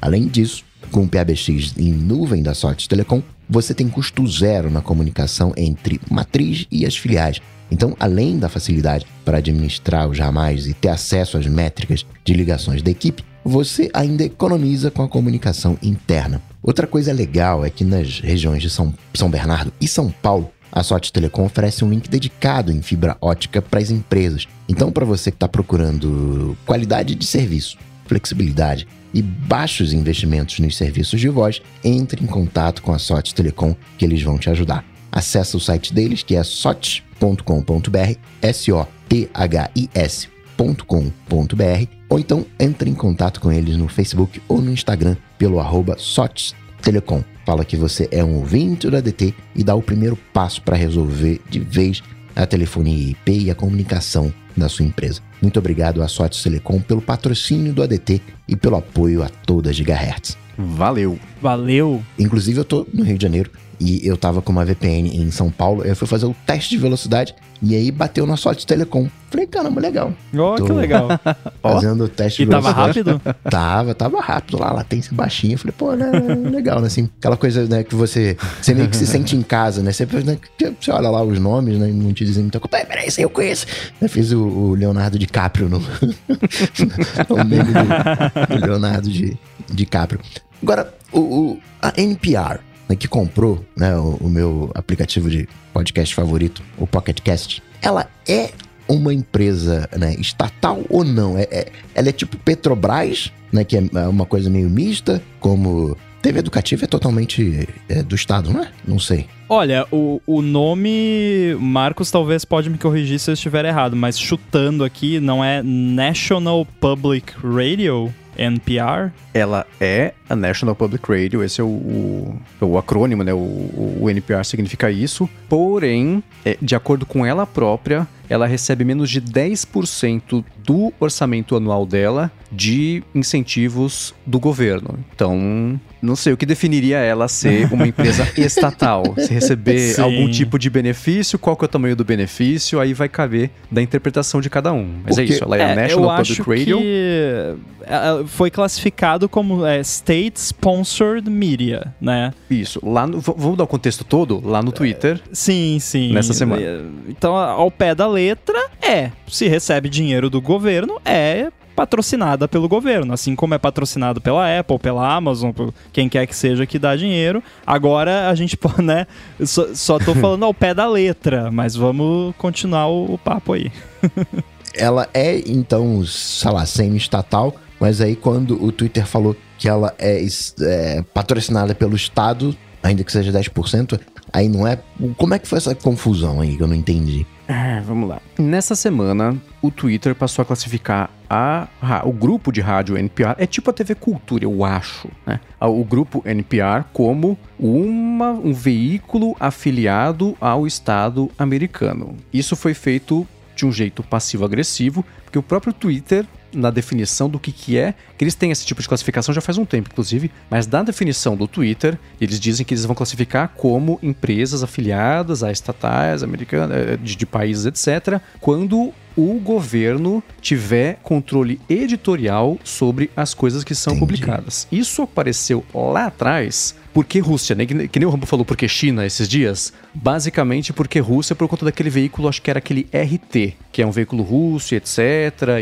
Além disso, com o PABX em nuvem da Sorte Telecom, você tem custo zero na comunicação entre matriz e as filiais. Então, além da facilidade para administrar os ramais e ter acesso às métricas de ligações da equipe, você ainda economiza com a comunicação interna. Outra coisa legal é que nas regiões de São, São Bernardo e São Paulo, a Sorte Telecom oferece um link dedicado em fibra ótica para as empresas. Então, para você que está procurando qualidade de serviço, flexibilidade e baixos investimentos nos serviços de voz, entre em contato com a Sorte Telecom que eles vão te ajudar. acessa o site deles, que é sots.com.br, S-O-T-H-I-S.com.br, ou então entre em contato com eles no Facebook ou no Instagram pelo arroba sots Telecom. Fala que você é um ouvinte do ADT e dá o primeiro passo para resolver de vez a telefonia IP e a comunicação da sua empresa. Muito obrigado à Sotes Telecom pelo patrocínio do ADT e pelo apoio a toda a Gigahertz. Valeu. Valeu. Inclusive, eu tô no Rio de Janeiro e eu tava com uma VPN em São Paulo. Eu fui fazer o teste de velocidade e aí bateu na sorte Telecom. Falei, caramba, legal. Ó, Tô- que legal. *laughs* Fazendo o teste E de tava velocidade. rápido? Tava, tava rápido lá, latência baixinha. Falei, pô, né, legal, né? Assim, aquela coisa, né, que você, você meio que se sente em casa, né? Você, né, você olha lá os nomes, né? e Não te dizem muita coisa. Peraí, peraí, esse aí eu conheço. Eu fiz o, o Leonardo DiCaprio no. *laughs* o meme do, do Leonardo de, DiCaprio. Agora, o, o- a NPR, né, que comprou né, o, o meu aplicativo de podcast favorito, o PocketCast, ela é uma empresa né, estatal ou não? É, é- ela é tipo Petrobras, né, que é uma coisa meio mista, como TV Educativa é totalmente é, do Estado, não é? Não sei. Olha, o, o nome. Marcos talvez pode me corrigir se eu estiver errado, mas chutando aqui, não é National Public Radio? NPR? Ela é a National Public Radio, esse é o, o, o acrônimo, né? O, o- o NPR significa isso. Porém, é, de acordo com ela própria, ela recebe menos de 10% do orçamento anual dela de incentivos do governo. Então, não sei o que definiria ela ser uma *laughs* empresa estatal. Se receber Sim. algum tipo de benefício, qual que é o tamanho do benefício, aí vai caber da interpretação de cada um. Mas é Porque- isso, ela é, a eu National acho Public Radio. que é, foi classificado como é, State Sponsored Media, né? Isso. Lá no, vamos dar o contexto todo? Lá no Twitter. Sim, sim. Nessa semana. É, Então, ao pé da letra, é. Se recebe dinheiro do governo, é patrocinada pelo governo, assim como é patrocinado pela Apple, pela Amazon, por quem quer que seja que dá dinheiro. Agora a gente *laughs* pode, né? Só, só tô *laughs* falando ao pé da letra, mas vamos continuar o, o papo aí. *laughs* Ela é, então, sei lá, semi-estatal, mas aí quando o Twitter falou que ela é, é, patrocinada pelo Estado, ainda que seja 10%, aí não é. Como é que foi essa confusão aí que eu não entendi? Ah, vamos lá. Nessa semana, o Twitter passou a classificar a, o grupo de rádio NPR, é tipo a TV Cultura, eu acho, né? O grupo NPR como uma, um veículo afiliado ao Estado americano. Isso foi feito de um jeito passivo-agressivo, porque o próprio Twitter, na definição do que, que é, que eles têm esse tipo de classificação já faz um tempo, inclusive, mas na definição do Twitter, eles dizem que eles vão classificar como empresas afiliadas a estatais americanas, eh, de, de países, etc., quando o governo tiver controle editorial sobre as coisas que são Entendi. publicadas. Isso apareceu lá atrás porque Rússia, né? Que, que nem o Rambo falou porque China esses dias. Basicamente porque Rússia por conta daquele veículo, acho que era aquele RT, que é um veículo russo etc.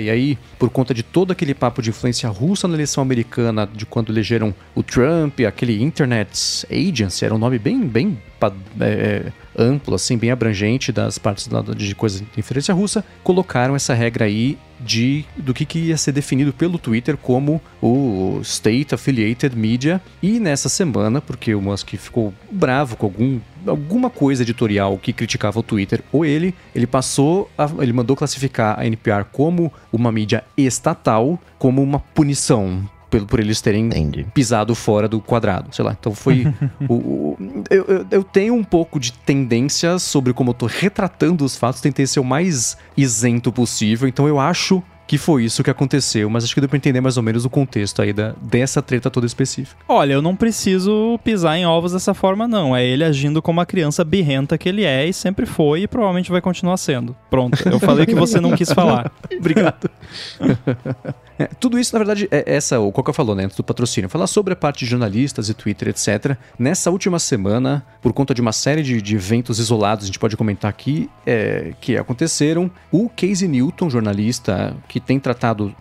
E aí, por conta de todo aquele papo de influência russa na eleição americana, de quando elegeram o Trump, aquele Internet Agency, era um nome bem, bem pa- é, amplo, assim, bem abrangente das partes de coisas de interferência russa, colocaram essa regra aí de do que, que ia ser definido pelo Twitter como o State Affiliated Media. E nessa semana, porque o Musk ficou bravo com algum, alguma coisa editorial que criticava o Twitter ou ele, ele passou, a- ele mandou classificar a NPR como uma mídia estatal, como uma punição pelo, por eles terem Entendi. pisado fora do quadrado, sei lá. Então foi. *laughs* o, o- eu, eu, eu tenho um pouco de tendência sobre como eu tô retratando os fatos, tentei ser o mais isento possível, então eu acho que foi isso que aconteceu, mas acho que deu pra entender mais ou menos o contexto aí da, dessa treta toda específica. Olha, eu não preciso pisar em ovos dessa forma, não. É ele agindo como a criança birrenta que ele é e sempre foi e provavelmente vai continuar sendo. Pronto, eu falei que você não quis falar. *laughs* Obrigado. *laughs* É, tudo isso, na verdade, é essa, o Coca falou, né, antes do patrocínio. Falar sobre a parte de jornalistas e Twitter, etc. Nessa última semana, por conta de uma série de, de eventos isolados, a gente pode comentar aqui, é, que aconteceram, o Casey Newton, jornalista, que tem tratado,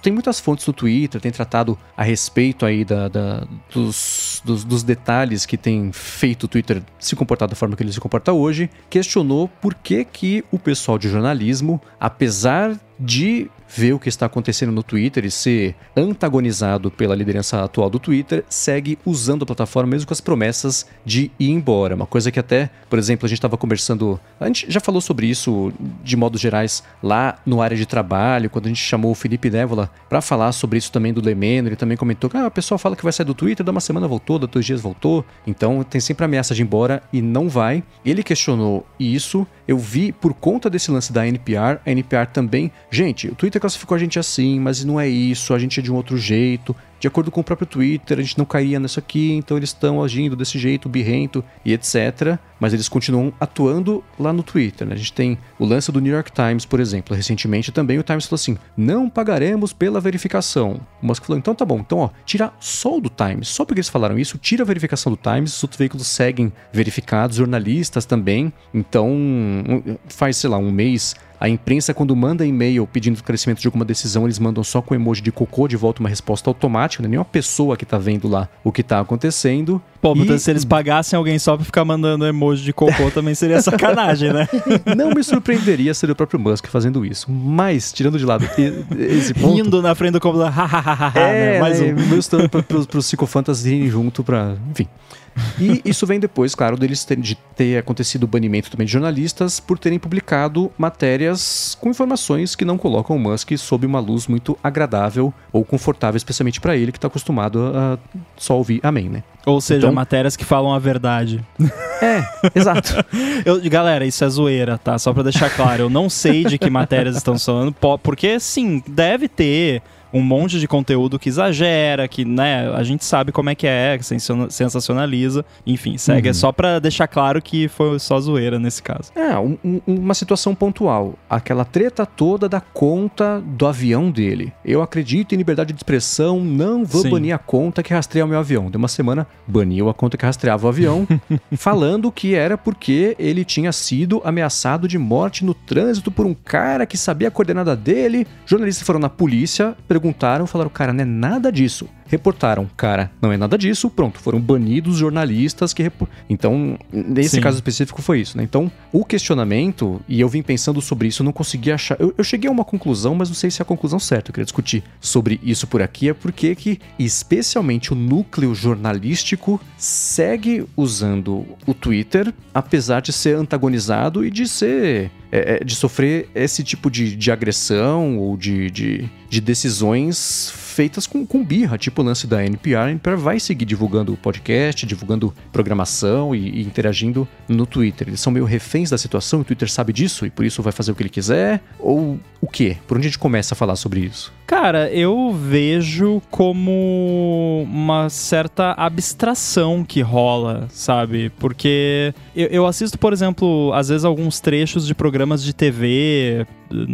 tem muitas fontes no Twitter, tem tratado a respeito aí da, da- dos, dos, dos detalhes que tem feito o Twitter se comportar da forma que ele se comporta hoje, questionou por que que o pessoal de jornalismo, apesar de ver o que está acontecendo no Twitter e ser antagonizado pela liderança atual do Twitter, segue usando a plataforma mesmo com as promessas de ir embora. Uma coisa que até, por exemplo, a gente estava conversando, a gente já falou sobre isso de modos gerais lá no área de trabalho, quando a gente chamou o Felipe Névola para falar sobre isso também do Lemeno, ele também comentou que ah, a pessoa fala que vai sair do Twitter, dá uma semana voltou, dá dois dias voltou, então tem sempre ameaça de ir embora e não vai. Ele questionou isso, eu vi por conta desse lance da NPR, a NPR também, gente, o Twitter classificou a gente assim, mas não é isso, a gente é de um outro jeito, de acordo com o próprio Twitter, a gente não cairia nisso aqui, então eles estão agindo desse jeito, birrento e etc. Mas eles continuam atuando lá no Twitter. Né? A gente tem o lance do New York Times, por exemplo. Recentemente também o Times falou assim: não pagaremos pela verificação. O Musk falou: então tá bom, então ó, tira só o do Times. Só porque eles falaram isso, tira a verificação do Times. Os outros veículos seguem verificados, jornalistas também. Então faz, sei lá, um mês a imprensa, quando manda e-mail pedindo esclarecimento de alguma decisão, eles mandam só com emoji de cocô de volta uma resposta automática, né? nenhuma pessoa que tá vendo lá o que tá acontecendo. Pô, e... se eles pagassem alguém só pra ficar mandando emoji de cocô *laughs* também seria sacanagem, né? *laughs* Não me surpreenderia ser o próprio Musk fazendo isso. Mas, tirando de lado esse ponto... Rindo na frente do computador, *laughs* é, né? Mais um. Mostrando pra, pros, pros psicofantas irem junto pra... Enfim... E isso vem depois, claro, deles ter, de ter acontecido o banimento também de jornalistas por terem publicado matérias com informações que não colocam o Musk sob uma luz muito agradável ou confortável, especialmente para ele que está acostumado a só ouvir amém, né? Ou seja, então... matérias que falam a verdade. É, exato. *laughs* eu, galera, isso é zoeira, tá? Só para deixar claro, eu não sei de que matérias estão falando, porque sim, deve ter um monte de conteúdo que exagera, que, né, a gente sabe como é que é, que sensacionaliza. Enfim, segue. É uhum. É só pra deixar claro que foi só zoeira nesse caso. É, um, uma situação pontual. Aquela treta toda da conta do avião dele. Eu acredito em liberdade de expressão, não vou Sim. banir a conta que rastreia o meu avião. De uma semana, baniu a conta que rastreava o avião, *laughs* falando que era porque ele tinha sido ameaçado de morte no trânsito por um cara que sabia a coordenada dele. Jornalistas foram na polícia, perguntaram, falaram, cara, não é nada disso reportaram, cara, não é nada disso, pronto, foram banidos jornalistas que. Repor... Então, nesse Sim. caso específico foi isso, né? Então, o questionamento, e eu vim pensando sobre isso, não consegui achar. Eu, eu, cheguei a uma conclusão, mas não sei se é a conclusão certa. Eu queria discutir sobre isso por aqui, é porque que, especialmente o núcleo jornalístico, segue usando o Twitter, apesar de ser antagonizado e de ser. É, é de sofrer esse tipo de, de agressão ou de, de, de decisões feitas com, com birra, tipo o lance da NPR. A NPR vai seguir divulgando o podcast, divulgando programação e, e, interagindo no Twitter. Eles são meio reféns da situação, o Twitter sabe disso e por isso vai fazer o que ele quiser? Ou o quê? Por onde a gente começa a falar sobre isso? Cara, eu vejo como uma certa abstração que rola, sabe? Porque eu, eu assisto, por exemplo, às vezes alguns trechos de programas de TV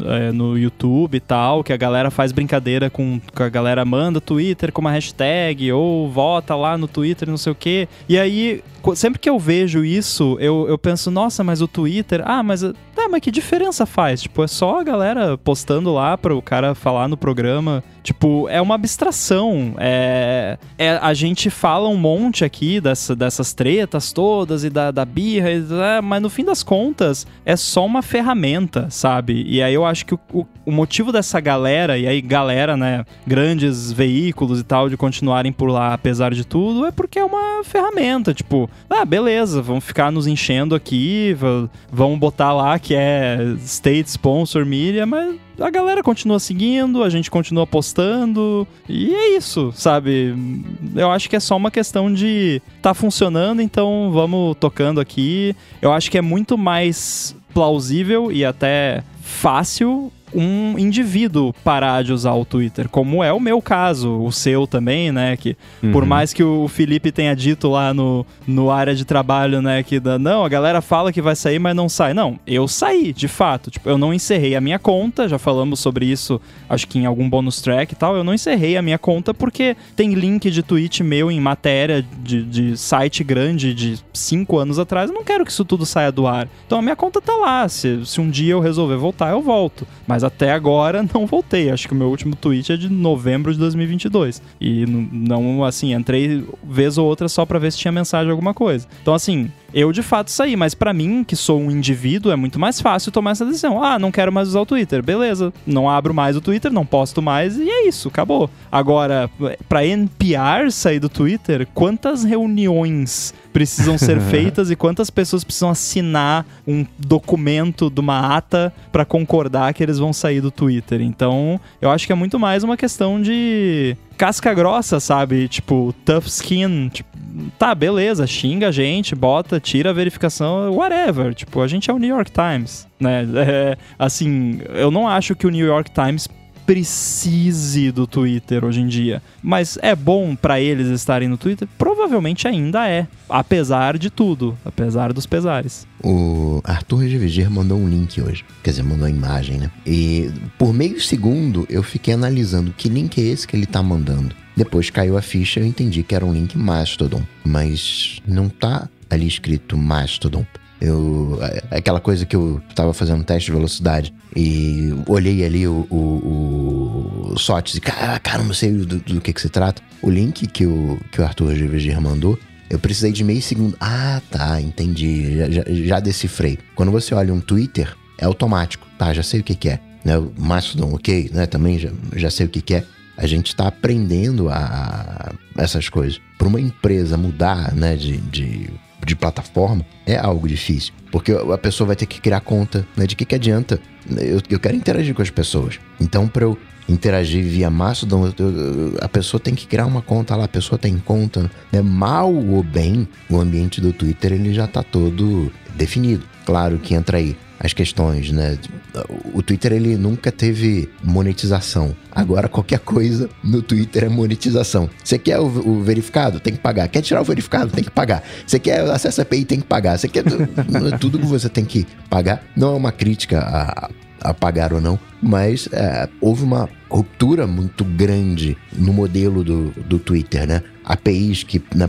é, no YouTube e tal, que a galera faz brincadeira com, com a galera manda Twitter com uma hashtag ou vota lá no Twitter, não sei o quê. E aí sempre que eu vejo isso, eu, eu penso, nossa, mas o Twitter, ah, mas, mas que diferença faz? Tipo, é só a galera postando lá para o cara falar no programa. Tipo, é uma abstração. É, é, a gente fala um monte aqui dessa, dessas tretas todas e da, da birra, e, é, mas no fim das contas é só uma ferramenta, sabe? E aí eu acho que o, o, o motivo dessa galera, e aí galera, né, grandes veículos e tal, de continuarem por lá apesar de tudo, é porque é uma ferramenta. Tipo, ah, beleza, vamos ficar nos enchendo aqui, vamos botar lá que é State Sponsor Media, mas a galera continua seguindo, a gente continua postando, e é isso, sabe? Eu acho que é só uma questão de tá funcionando, então vamos tocando aqui. Eu acho que é muito mais plausível e até fácil um indivíduo parar de usar o Twitter, como é o meu caso, o seu também, né? Que uhum. por mais que o Felipe tenha dito lá no, no área de trabalho, né, que da, não, a galera fala que vai sair, mas não sai. Não, eu saí, de fato. Tipo, eu não encerrei a minha conta, já falamos sobre isso, acho que em algum bônus track e tal. Eu não encerrei a minha conta porque tem link de tweet meu em matéria de, de site grande de cinco anos atrás. Eu não quero que isso tudo saia do ar. Então a minha conta tá lá. Se, se um dia eu resolver voltar, eu volto. Mas mas até agora *laughs* não voltei. Acho que o meu último tweet é de novembro de 2022. E não, assim, entrei vez ou outra só pra ver se tinha mensagem alguma coisa. Então, assim, eu de fato saí. Mas para mim, que sou um indivíduo, é muito mais fácil tomar essa decisão. Ah, não quero mais usar o Twitter. Beleza. Não abro mais o Twitter, não posto mais e é isso, acabou. Agora, pra NPR sair do Twitter, quantas reuniões precisam ser *laughs* feitas e quantas pessoas precisam assinar um documento de uma ata para concordar que eles vão sair do Twitter. Então, eu acho que é muito mais uma questão de casca grossa, sabe? Tipo, tough skin. Tipo, tá, beleza, xinga a gente, bota, tira a verificação, whatever. Tipo, a gente é o New York Times, né? *laughs* É, assim, eu não acho que o New York Times precise do Twitter hoje em dia. Mas é bom para eles estarem no Twitter? Provavelmente ainda é. Apesar de tudo. Apesar dos pesares. O Arthur Reviger mandou um link hoje. Quer dizer, mandou a imagem, né? E por meio segundo eu fiquei analisando que link é esse que ele tá mandando. Depois caiu a ficha e eu entendi que era um link Mastodon. Mas não tá ali escrito Mastodon. Eu, é, aquela coisa que eu tava fazendo teste de velocidade e olhei ali o, o, o SOTS e cara, caramba, sei do, do, que que se trata. O link que o, que o Arthur GVG mandou, eu precisei de meio segundo. Ah, tá, entendi, já, já, já decifrei. Quando você olha um Twitter, é automático, tá, já sei o que que é. Né? O Mastodon, ok, né, também já, já sei o que que é. A gente está aprendendo a, a essas coisas. Para uma empresa mudar né, de, de de plataforma é algo difícil. Porque a pessoa vai ter que criar conta, né? De que, que adianta? Eu, eu quero interagir com as pessoas. Então, para eu interagir via Mastodon, eu, eu, a pessoa tem que criar uma conta lá, a pessoa tem conta. Né? Mal ou bem, o ambiente do Twitter ele já está todo definido. Claro que entra aí as questões, né? O Twitter ele nunca teve monetização. Agora qualquer coisa no Twitter é monetização. Você quer o, o verificado? Tem que pagar. Quer tirar o verificado? Tem que pagar. Você quer acesso a API? Tem que pagar. Você quer *laughs* tudo que você tem que pagar. Não é uma crítica a, a pagar ou não, mas é, houve uma ruptura muito grande no modelo do, do Twitter, né? APIs que né,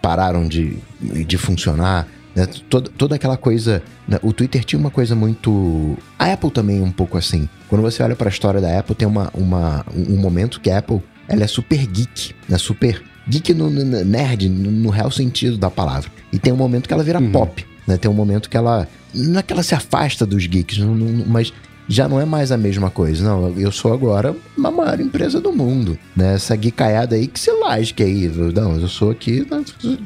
pararam de, de funcionar, né? Toda, toda aquela coisa. Né? O Twitter tinha uma coisa muito. A Apple também um pouco assim. Quando você olha para a história da Apple, tem uma, uma, um momento que a Apple ela é super geek, né? super geek no, no nerd, no, no, real sentido da palavra. E tem um momento que ela vira uhum. pop, né? Tem um momento que ela. Não é que ela se afasta dos geeks, não, não, mas já não é mais a mesma coisa. Não, eu sou agora a maior empresa do mundo, né? Essa guicaiada aí que se lasque aí. Não, eu sou aqui,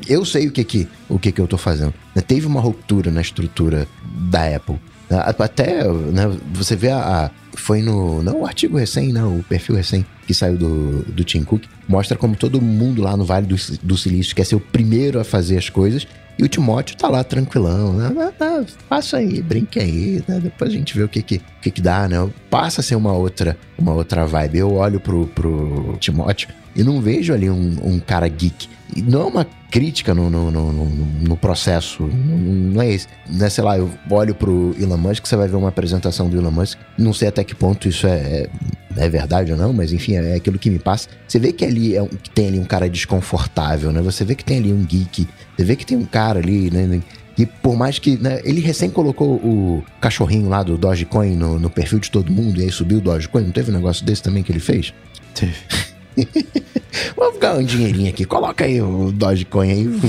eu sei o que que, o que que eu tô fazendo. Né, teve uma ruptura na estrutura da Apple. Né, até, né, você vê a, a foi no, não o artigo recém, não, né, o perfil recém que saiu do, do Tim Cook, mostra como todo mundo lá no Vale do, do Silício quer ser o primeiro a fazer as coisas e o Timóteo tá lá tranquilão, né? Ah, passa aí, brinque aí, né? Depois a gente vê o que que, que que dá, né? Passa a ser uma outra, uma outra vibe. Eu olho pro, pro Timóteo e não vejo ali um, um cara geek. Não é uma crítica no, no, no, no processo, não, é isso. Né, sei lá, eu olho pro Elon Musk, você vai ver uma apresentação do Elon Musk, não sei até que ponto isso é, é, é verdade ou não, mas enfim, é aquilo que me passa. Você vê que ali é um, que tem ali um cara desconfortável, né? Você vê que tem ali um geek, você vê que tem um cara ali, né? E por mais que. Né, ele recém colocou o cachorrinho lá do Dogecoin no, no perfil de todo mundo e aí subiu o Dogecoin. Não teve um negócio desse também que ele fez? Teve. *laughs* vamos ganhar um dinheirinho aqui. Coloca aí o Dogecoin aí.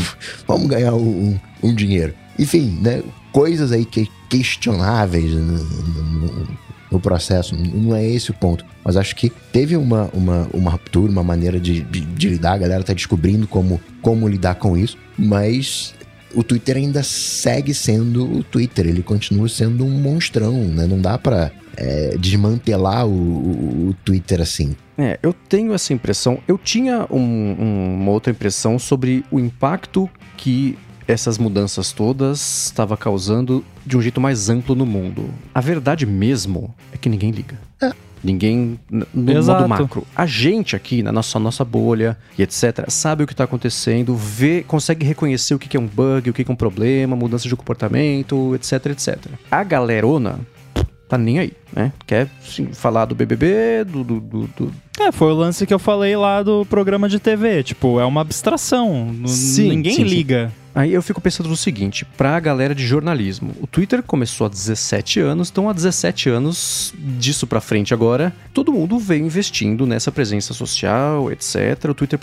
Vamos ganhar um, um dinheiro. Enfim, né? Coisas aí que questionáveis no, no, no, processo. Não é esse o ponto. Mas acho que teve uma, uma, uma ruptura, uma maneira de, de, de lidar. A galera tá descobrindo como, como lidar com isso. Mas o Twitter ainda segue sendo o Twitter. Ele continua sendo um monstrão, né? Não dá pra é, desmantelar o, o, o Twitter assim. É, eu tenho essa impressão. Eu tinha um, um, uma outra impressão sobre o impacto que essas mudanças todas estava causando de um jeito mais amplo no mundo. A verdade mesmo é que ninguém liga. É. Ninguém, no Exato. modo macro. A gente aqui, na nossa, nossa bolha e etc., sabe o que está acontecendo, vê, consegue reconhecer o que é um bug, o que é um problema, mudança de comportamento, etc, etc. A galerona tá nem aí, né? Quer sim, falar do BBB, do, do, do, do É, foi o lance que eu falei lá do programa de TV. Tipo, é uma abstração. Sim, Ninguém sim, liga. Sim. Aí eu fico pensando no seguinte, pra galera de jornalismo, o Twitter começou há 17 anos, então há 17 anos disso pra frente agora, todo mundo veio investindo nessa presença social, etc. O Twitter,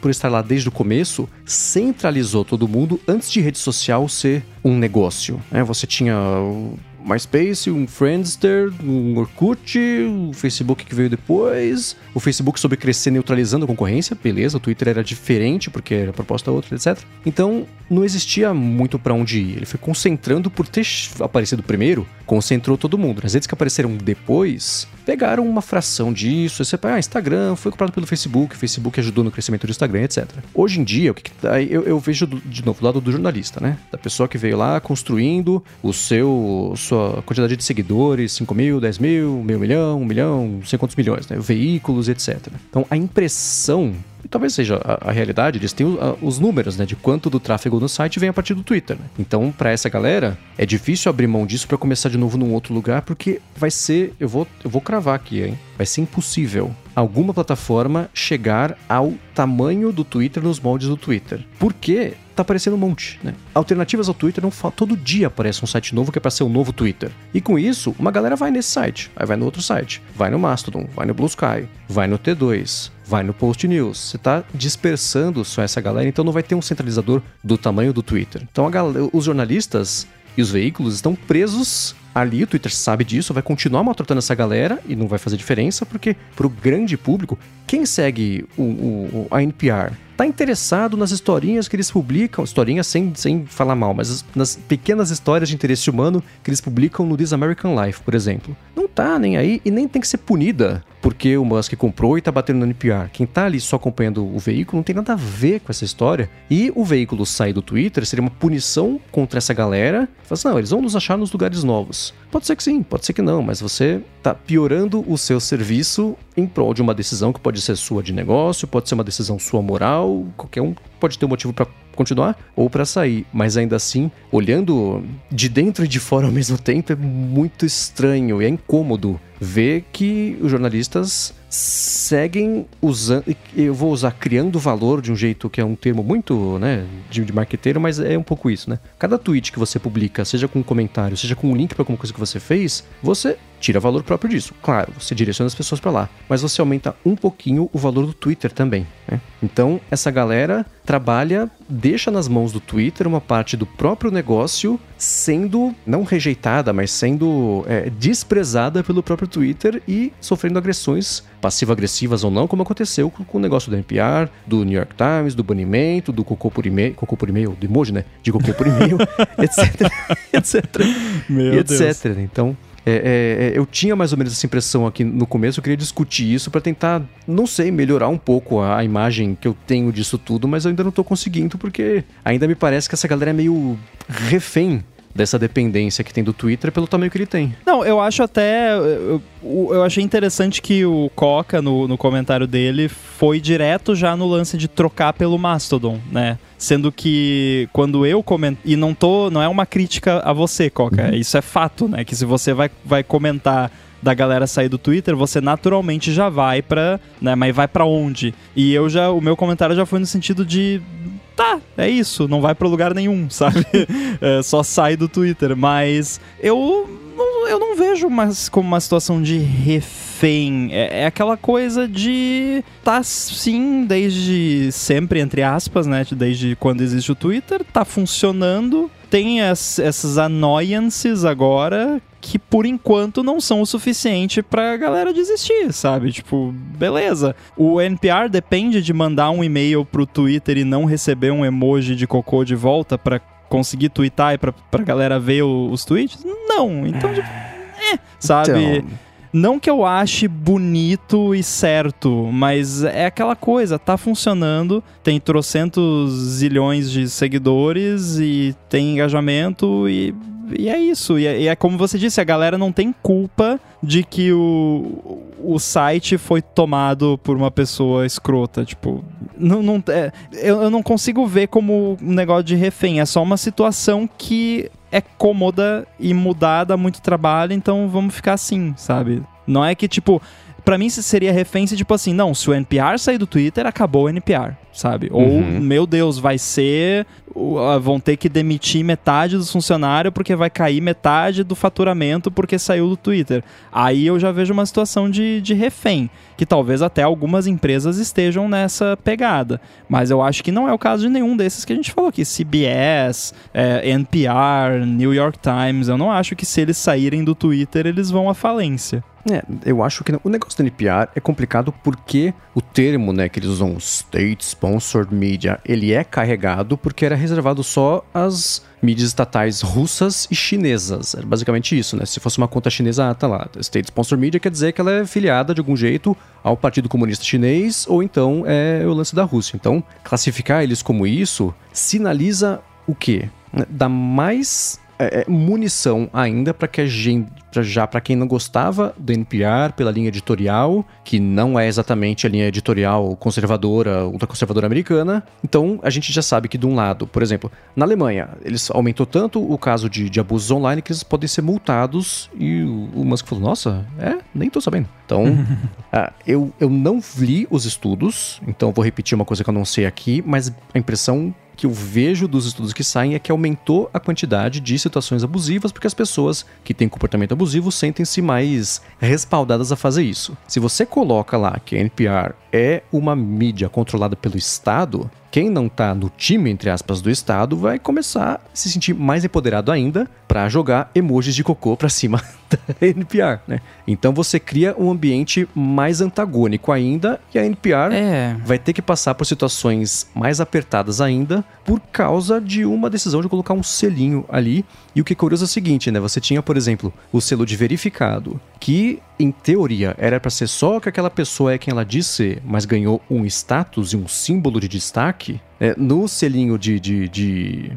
por estar lá desde o começo, centralizou todo mundo antes de rede social ser um negócio. É, você tinha MySpace, um Friendster, um Orkut, o Facebook que veio depois. O Facebook soube crescer neutralizando a concorrência, beleza. O Twitter era diferente porque era proposta outra, etc. Então não existia muito para onde ir. Ele foi concentrando por ter aparecido primeiro, concentrou todo mundo. As redes que apareceram depois pegaram uma fração disso. Você ah, Instagram foi comprado pelo Facebook, o Facebook ajudou no crescimento do Instagram, etc. Hoje em dia, o que, que tá, eu, eu vejo de novo do lado do jornalista, né? Da pessoa que veio lá construindo o seu sua quantidade de seguidores, 5 mil, 10 mil, meio milhão, um milhão, não sei quantos milhões, né? Veículos, etc. Então a impressão e talvez seja a, a, realidade, eles têm a, os números, né, de quanto do tráfego no site vem a partir do Twitter. Né? Então, para essa galera, é difícil abrir mão disso para começar de novo num outro lugar, porque vai ser, eu vou, eu vou cravar aqui, hein? Vai ser impossível alguma plataforma chegar ao tamanho do Twitter nos moldes do Twitter. Por quê? Tá aparecendo um monte, né? Alternativas ao Twitter não todo dia aparece um site novo que é para ser o um novo Twitter. E com isso, uma galera vai nesse site, aí vai no outro site, vai no Mastodon, vai no Blue Sky, vai no T2, vai no Post News. Você está dispersando só essa galera, então não vai ter um centralizador do tamanho do Twitter. Então galera, os jornalistas e os veículos estão presos ali, o Twitter sabe disso, vai continuar maltratando essa galera e não vai fazer diferença, porque para o grande público, quem segue o, o, a NPR tá interessado nas historinhas que eles publicam, historinhas sem, sem falar mal, mas nas pequenas histórias de interesse humano que eles publicam no This American Life, por exemplo. Não tá nem aí e nem tem que ser punida porque o Musk comprou e tá batendo no NPR. Quem tá ali só acompanhando o veículo não tem nada a ver com essa história. E o veículo sair do Twitter seria uma punição contra essa galera. Fala assim, não, eles vão nos achar nos lugares novos. Pode ser que sim, pode ser que não, mas você tá piorando o seu serviço em prol de uma decisão que pode ser sua de negócio, pode ser uma decisão sua moral, qualquer um pode ter um motivo para continuar ou para sair, mas ainda assim, olhando de dentro e de fora ao mesmo tempo, é muito estranho e é incômodo ver que os jornalistas seguem usando, eu vou usar criando valor de um jeito que é um termo muito, né, de, de marqueteiro, mas é um pouco isso, né? Cada tweet que você publica, seja com um comentário, seja com um link para alguma coisa que você fez, você tira valor próprio disso. Claro, você direciona as pessoas para lá, mas você aumenta um pouquinho o valor do Twitter também. Né? Então, essa galera trabalha, deixa nas mãos do Twitter uma parte do próprio negócio sendo não rejeitada, mas sendo é, desprezada pelo próprio Twitter e sofrendo agressões passivo-agressivas ou não, como aconteceu com, com, o negócio do NPR, do New York Times, do banimento, do cocô por e-mail, cocô por e-mail, do emoji, né? De cocô por e-mail, *laughs* etc, etc, Meu etc. Deus. Então, é, é, é, eu tinha mais ou menos essa impressão aqui no começo, eu queria discutir isso para tentar, não sei, melhorar um pouco a, a, imagem que eu tenho disso tudo, mas eu ainda não tô conseguindo, porque ainda me parece que essa galera é meio refém dessa dependência que tem do Twitter pelo tamanho que ele tem. Não, eu acho até. Eu, eu achei interessante que o Coca, no, no comentário dele, foi direto já no lance de trocar pelo Mastodon, né? Sendo que quando eu comento. E não tô. Não é uma crítica a você, Coca. Uhum. Isso é fato, né? Que se você vai, vai comentar da galera sair do Twitter, você naturalmente já vai pra. Né, mas vai para onde? E eu já. O meu comentário já foi no sentido de tá, é isso, não vai para lugar nenhum, *laughs* sabe? é, só sai do Twitter. Mas eu não, eu não vejo mais como uma situação de refém. É, é, aquela coisa de tá sim desde sempre, entre aspas, né? Desde quando existe o Twitter, tá funcionando. Tem as, essas annoyances agora que por enquanto não são o suficiente pra galera desistir, sabe? Tipo, beleza. O NPR depende de mandar um e-mail pro Twitter e não receber um emoji de cocô de volta pra conseguir twittar e pra, pra galera ver o, os tweets? Não. Então, tipo, é, sabe? Então... Não que eu ache bonito e certo, mas é aquela coisa, tá funcionando, tem trocentos zilhões de seguidores e tem engajamento e e é isso. E é, e é, como você disse, a galera não tem culpa de que o, o site foi tomado por uma pessoa escrota. Tipo, não, não, é, eu, eu não consigo ver como um negócio de refém. É só uma situação que é cômoda e mudada, muito trabalho, então vamos ficar assim, sabe? Não é que, tipo, para mim seria refém se tipo assim, não, se o NPR sair do Twitter, acabou o NPR, sabe? Ou, Uhum. meu Deus, vai ser. Vão ter que demitir metade dos funcionários porque vai cair metade do faturamento porque saiu do Twitter. Aí eu já vejo uma situação de, de refém, que talvez até algumas empresas estejam nessa pegada. Mas eu acho que não é o caso de nenhum desses que a gente falou aqui. CBS, é, NPR, New York Times. Eu não acho que se eles saírem do Twitter, eles vão à falência. É, eu acho que não. o negócio do NPR é complicado porque o termo, né, que eles usam, State Sponsored Media, ele é carregado porque era reservado só às mídias estatais russas e chinesas. Era basicamente isso, né? Se fosse uma conta chinesa, ah, tá lá. State Sponsored Media quer dizer que ela é filiada de algum jeito ao Partido Comunista Chinês ou então é o lance da Rússia. Então, classificar eles como isso sinaliza o quê? Dá mais é, é, munição ainda para que a gente pra- já para quem não gostava do NPR pela linha editorial, que não é exatamente a linha editorial conservadora, ultraconservadora americana. Então a gente já sabe que de um lado, por exemplo, na Alemanha, eles aumentou tanto o caso de, de abusos online que eles podem ser multados e o, o Musk falou: "Nossa, é, nem tô sabendo". Então, *laughs* ah, eu, eu não li os estudos, então vou repetir uma coisa que eu não sei aqui, mas a impressão que eu vejo dos estudos que saem é que aumentou a quantidade de situações abusivas porque as pessoas que têm comportamento abusivo sentem-se mais respaldadas a fazer isso. Se você coloca lá que a NPR é uma mídia controlada pelo Estado, quem não tá no time, entre aspas, do Estado vai começar a se sentir mais empoderado ainda para jogar emojis de cocô pra cima *laughs* *laughs* da NPR, né? Então você cria um ambiente mais antagônico ainda e a NPR É. vai ter que passar por situações mais apertadas ainda por causa de uma decisão de colocar um selinho ali. E o que é curioso é o seguinte, né? Você tinha, por exemplo, o selo de verificado, que em teoria era para ser só que aquela pessoa é quem ela diz ser, mas ganhou um status e um símbolo de destaque. É, no selinho de, de, de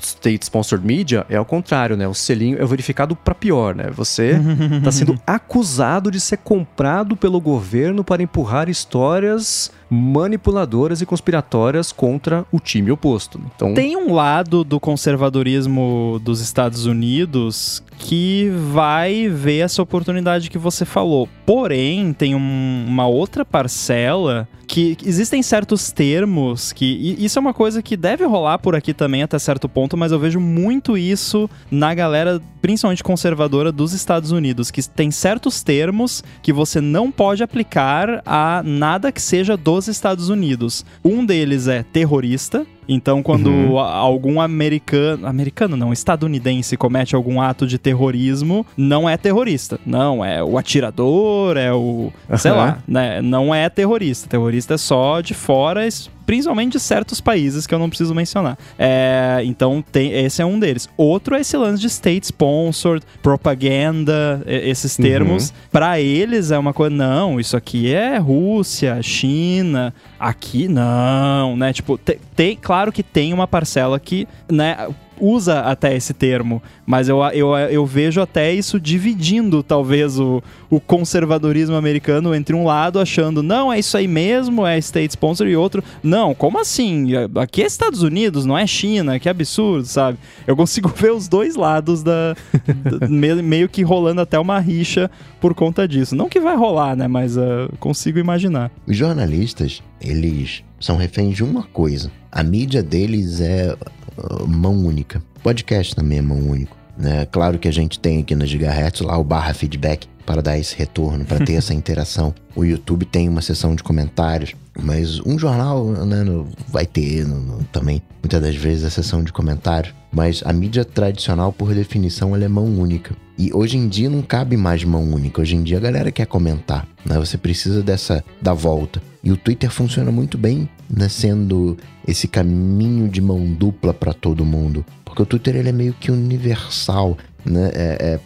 State Sponsored Media é ao contrário, né? O selinho é o verificado para pior, né? Você está *laughs* sendo acusado de ser comprado pelo governo para empurrar histórias manipuladoras e conspiratórias contra o time oposto. Então, Tem um lado do conservadorismo dos Estados Unidos que vai ver essa oportunidade que você falou. Porém, tem um- uma outra parcela que existem certos termos que. isso é uma coisa que deve rolar por aqui também até certo ponto, mas eu vejo muito isso na galera, principalmente conservadora dos Estados Unidos, que tem certos termos que você não pode aplicar a nada que seja dos Estados Unidos. Um deles é terrorista. Então, quando Uhum. algum americano, americano não, estadunidense comete algum ato de terrorismo, não é terrorista. Não, é o atirador, é o, sei Aham. lá, né? Não é terrorista. Terrorista é só de fora, principalmente de certos países que eu não preciso mencionar. É, então, tem, esse é um deles. Outro é esse lance de state sponsored, propaganda, esses termos. Pra eles é uma coisa, não, isso aqui é Rússia, China, aqui não, né? Tipo, te- tem, claro que tem uma parcela que, né, usa até esse termo, mas eu, eu, eu vejo até isso dividindo, talvez, o, o conservadorismo americano entre um lado achando, não, é isso aí mesmo, é state sponsor, e outro, não, como assim? Aqui é Estados Unidos, não é China, que absurdo, sabe? Eu consigo *laughs* ver os dois lados da, da- meio, que rolando até uma rixa por conta disso. Não que vai rolar, né? Mas ah, consigo imaginar. Os jornalistas, eles são reféns de uma coisa. A mídia deles é uh, mão única. Podcast também é mão única. Né? Claro que a gente tem aqui na Gigahertz lá o barra feedback para dar esse retorno, para ter *laughs* essa interação. O YouTube tem uma seção de comentários, mas um jornal né, vai ter no- também, muitas das vezes, a seção de comentários. Mas a mídia tradicional, por definição, ela é mão única. E hoje em dia não cabe mais mão única. Hoje em dia a galera quer comentar, né? Você precisa dessa da volta. E o Twitter funciona muito bem, né? Sendo esse caminho de mão dupla para todo mundo. Porque o Twitter ele é meio que universal, né? É- é-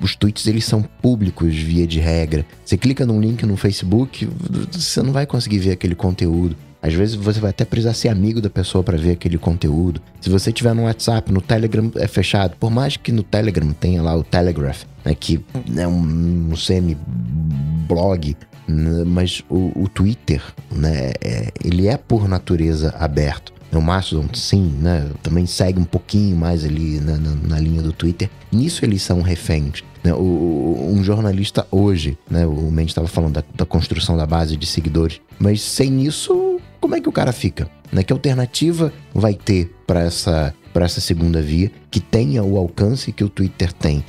os tweets eles são públicos via de regra. Você clica num link no Facebook, você não vai conseguir ver aquele conteúdo. Às vezes você vai até precisar ser amigo da pessoa para ver aquele conteúdo. Se você tiver no WhatsApp, no Telegram é fechado. Por mais que no Telegram tenha lá o Telegraph, né, que é um, um semi-blog, né, mas o, o Twitter, né, é- ele é por natureza aberto. O Mastodon, sim, né? Também segue um pouquinho mais ali na, na, na linha do Twitter. Nisso eles são reféns. Né? O, um jornalista hoje, né? O Mendes estava falando da, da construção da base de seguidores. Mas sem isso, como é que o cara fica? Né? Que alternativa vai ter para essa, essa segunda via que tenha o alcance que o Twitter tem?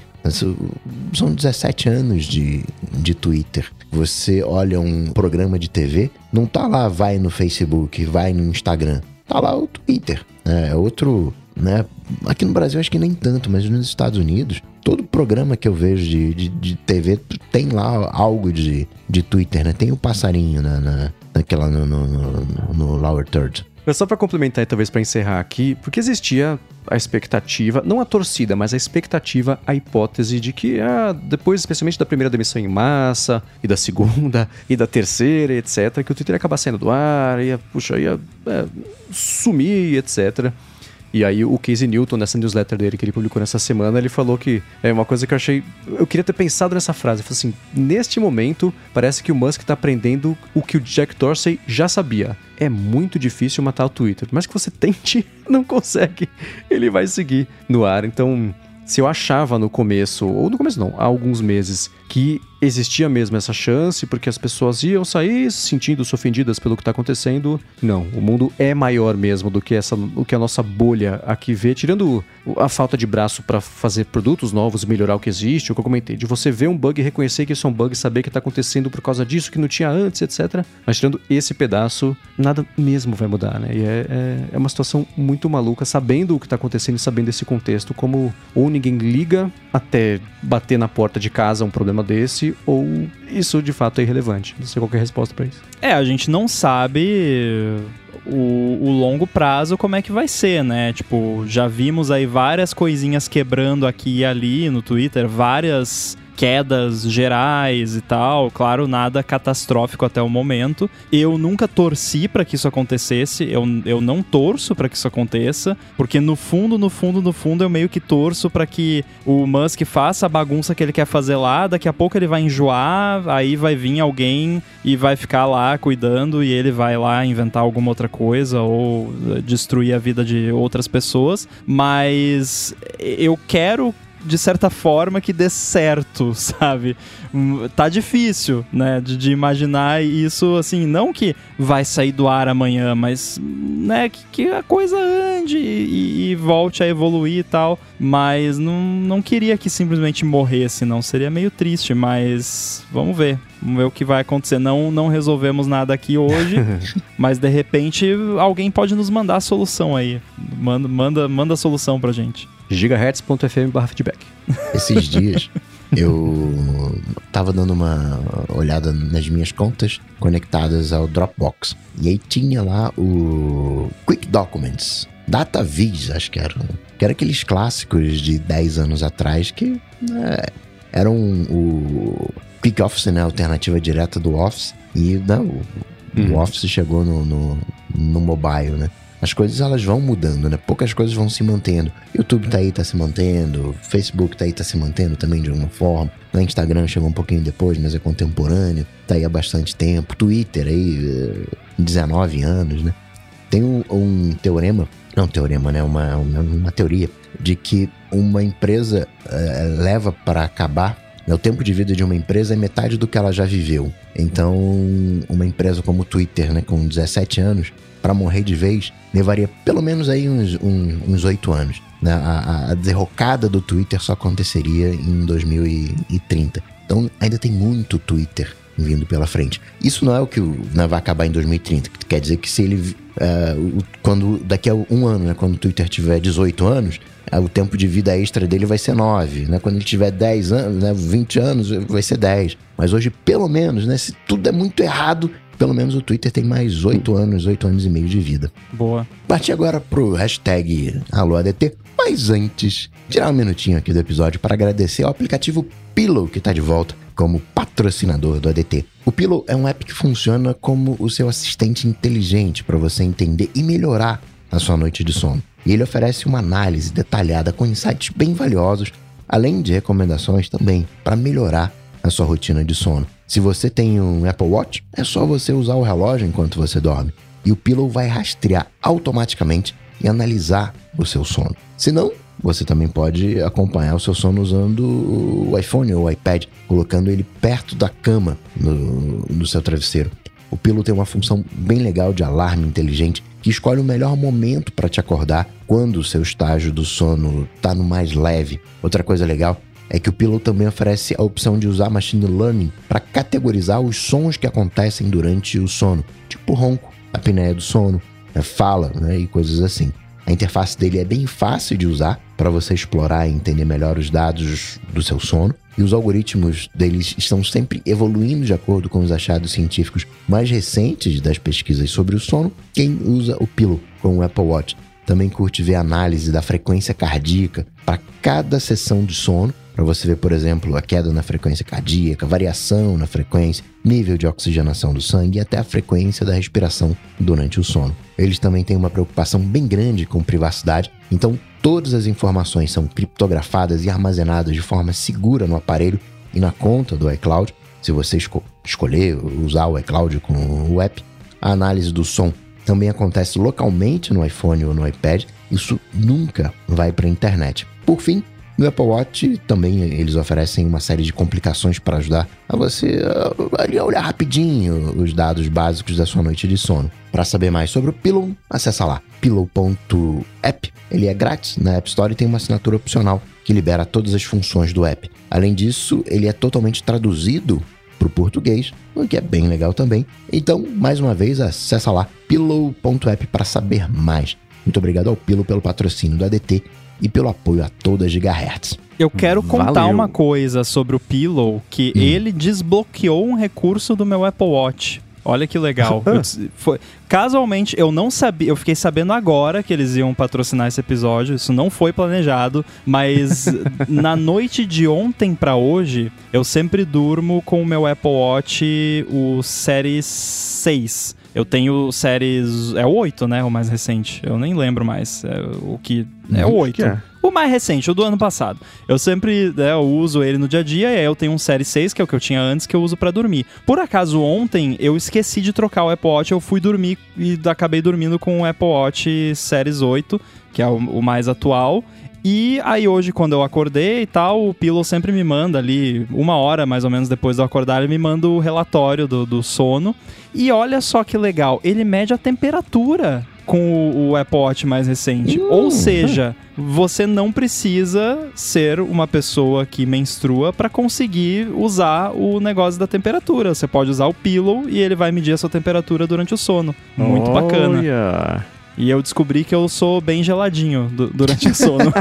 São 17 anos de, de Twitter. Você olha um programa de TV, não tá lá, vai no Facebook, vai no Instagram. Tá lá o Twitter. Né? É outro. Né? Aqui no Brasil acho que nem tanto, mas nos Estados Unidos, todo programa que eu vejo de, de, de TV tem lá algo de, de Twitter, né? Tem o passarinho na, na, naquela no, no, no, no Lower Third. Mas só para complementar e talvez para encerrar aqui, porque existia a expectativa, não a torcida, mas a expectativa, a hipótese de que ah, depois, especialmente da primeira demissão em massa, e da segunda, *laughs* e da terceira, etc., que o Twitter ia acabar saindo do ar, ia, puxa, ia é, sumir, etc. E aí o Casey Newton, nessa newsletter dele que ele publicou nessa semana, ele falou que é uma coisa que eu achei. Eu queria ter pensado nessa frase. Ele falou assim: neste momento, parece que o Musk está aprendendo o que o Jack Dorsey já sabia. É muito difícil matar o Twitter. Mas que você tente, *laughs* não consegue. Ele vai seguir no ar. Então, se eu achava no começo, ou no começo não, há alguns meses, que existia mesmo essa chance, porque as pessoas iam sair sentindo-se ofendidas pelo que está acontecendo. Não, o mundo é maior mesmo do que essa, o que a nossa bolha aqui vê, tirando a falta de braço para fazer produtos novos, melhorar o que existe, o que eu comentei, de você ver um bug e reconhecer que isso é um bug, saber que está acontecendo por causa disso que não tinha antes, etc. Mas tirando esse pedaço, nada mesmo vai mudar, né? E é, é, é uma situação muito maluca, sabendo o que está acontecendo e sabendo esse contexto, como ou ninguém liga até bater na porta de casa um problema desse, ou isso de fato é irrelevante? Não sei qual é a resposta para isso. É, a gente não sabe o, o, longo prazo como é que vai ser, né? Tipo, já vimos aí várias coisinhas quebrando aqui e ali no Twitter, várias quedas gerais e tal. Claro, nada catastrófico até o momento. Eu nunca torci para que isso acontecesse. Eu, eu não torço para que isso aconteça, porque no fundo, no fundo, no fundo, eu meio que torço para que o Musk faça a bagunça que ele quer fazer lá. Daqui a pouco ele vai enjoar, aí vai vir alguém e vai ficar lá cuidando e ele vai lá inventar alguma outra coisa ou destruir a vida de outras pessoas. Mas eu quero de certa forma, que dê certo, *laughs* sabe? Hum, tá difícil, né? De, de, imaginar isso, assim, não que vai sair do ar amanhã, mas, né, que, que a coisa ande e, e, volte a evoluir e tal. Mas não, não queria que simplesmente morresse, não. Seria meio triste, mas vamos ver. Vamos ver o que vai acontecer. Não, não resolvemos nada aqui hoje, *laughs* mas de repente alguém pode nos mandar a solução aí. Manda, manda, manda a solução pra gente gigahertz.fm feedback. Esses dias eu tava dando uma olhada nas minhas contas conectadas ao Dropbox. E aí tinha lá o Quick Documents. DataVis, acho que era. Que era aqueles clássicos de 10 anos atrás que né, eram o Quick Office, né? A alternativa direta do Office. E né, o, uhum. o Office chegou no, no, no mobile, né? As coisas elas vão mudando, né? Poucas coisas vão se mantendo. YouTube tá aí, tá se mantendo, Facebook tá aí, tá se mantendo também de alguma forma. No Instagram chegou um pouquinho depois, mas é contemporâneo, tá aí há bastante tempo. Twitter aí, 19 eh, anos, né? Tem um, um teorema, não teorema, né? Uma, uma, uma teoria de que uma empresa uh, leva para acabar né? o tempo de vida de uma empresa é metade do que ela já viveu. Então, uma empresa como o Twitter, né, com 17 anos, para morrer de vez, levaria pelo menos aí uns, 8 anos. Né? A, a derrocada do Twitter só aconteceria em 2030. Então ainda tem muito Twitter vindo pela frente. Isso não é o que vai acabar em 2030. Quer dizer que se ele. Uh, quando daqui a um ano, né, quando o Twitter tiver 18 anos, uh, o tempo de vida extra dele vai ser 9. Né? Quando ele tiver 10 anos, né, 20 anos, vai ser 10. Mas hoje, pelo menos, né, se tudo é muito errado, pelo menos o Twitter tem mais oito anos, oito anos e meio de vida. Boa. Parti agora pro hashtag AlôADT. Mas antes, tirar um minutinho aqui do episódio para agradecer ao aplicativo Pillow, que está de volta como patrocinador do ADT. O Pillow é um app que funciona como o seu assistente inteligente para você entender e melhorar a sua noite de sono. E ele oferece uma análise detalhada com insights bem valiosos, além de recomendações também para melhorar a sua rotina de sono. Se você tem um Apple Watch, é só você usar o relógio enquanto você dorme. e o Pillow vai rastrear automaticamente e analisar o seu sono. Se não, você também pode acompanhar o seu sono usando o iPhone ou o iPad, colocando ele perto da cama no, no seu travesseiro. O Pillow tem uma função bem legal de alarme inteligente que escolhe o melhor momento para te acordar quando o seu estágio do sono está no mais leve. Outra coisa legal é que o Pillow também oferece a opção de usar machine learning para categorizar os sons que acontecem durante o sono, tipo ronco, apneia do sono, né, fala né, e coisas assim. A interface dele é bem fácil de usar para você explorar e entender melhor os dados do seu sono. E os algoritmos deles estão sempre evoluindo de acordo com os achados científicos mais recentes das pesquisas sobre o sono. Quem usa o Pillow com o Apple Watch também curte ver análise da frequência cardíaca para cada sessão de sono para você ver, por exemplo, a queda na frequência cardíaca, variação na frequência, nível de oxigenação do sangue e até a frequência da respiração durante o sono. Eles também têm uma preocupação bem grande com privacidade, então todas as informações são criptografadas e armazenadas de forma segura no aparelho e na conta do iCloud. Se você esco escolher usar o iCloud com o app, a análise do som também acontece localmente no iPhone ou no iPad. Isso nunca vai para a internet. Por fim, no Apple Watch também eles oferecem uma série de complicações para ajudar a você a, a olhar rapidinho os dados básicos da sua noite de sono. Para saber mais sobre o Pillow, acessa lá pillow.app. Ele é grátis na App Store e tem uma assinatura opcional que libera todas as funções do app. Além disso, ele é totalmente traduzido para o português, o que é bem legal também. Então, mais uma vez, acessa lá pillow.app para saber mais. Muito obrigado ao Pillow pelo patrocínio do ADT e pelo apoio a toda Gigahertz. Eu quero contar Valeu. uma coisa sobre o Pillow, que hum. ele desbloqueou um recurso do meu Apple Watch. Olha que legal. *laughs* foi, casualmente, eu não sabia, eu fiquei sabendo agora que eles iam patrocinar esse episódio. Isso não foi planejado, mas *laughs* na noite de ontem para hoje, eu sempre durmo com o meu Apple Watch, o Series 6. Eu tenho séries. É o 8, né? O mais recente. Eu nem lembro mais. É o que. É o 8. É. O mais recente, o do ano passado. Eu sempre né, eu uso ele no dia a dia e aí eu tenho um Série 6, que é o que eu tinha antes, que eu uso para dormir. Por acaso, ontem eu esqueci de trocar o Apple Watch, eu fui dormir e acabei dormindo com o Apple Watch Series 8, que é o, o mais atual. E aí hoje, quando eu acordei e tal, o Pillow sempre me manda ali, uma hora mais ou menos depois de eu acordar, ele me manda o relatório do, do sono. E olha só que legal, ele mede a temperatura com o, o Apple Watch mais recente. Uh. Ou seja, você não precisa ser uma pessoa que menstrua para conseguir usar o negócio da temperatura. Você pode usar o Pillow e ele vai medir a sua temperatura durante o sono. Muito Olha. bacana. E eu descobri que eu sou bem geladinho durante o sono.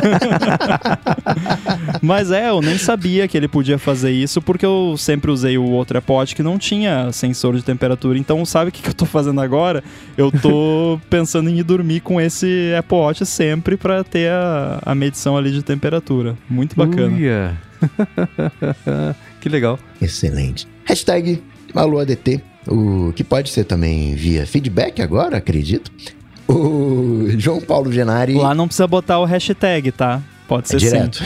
*laughs* Mas é, eu nem sabia que ele podia fazer isso, porque eu sempre usei o outro AirPod que não tinha sensor de temperatura. Então, sabe o que, que eu tô fazendo agora? Eu tô *laughs* pensando em ir dormir com esse Apple Watch sempre para ter a, a medição ali de temperatura. Muito bacana. Uia. *laughs* que legal. Excelente. Hashtag AluADT, o que pode ser também via feedback agora, acredito. O João Paulo Genari. Lá não precisa botar o hashtag, tá? Pode ser é direto.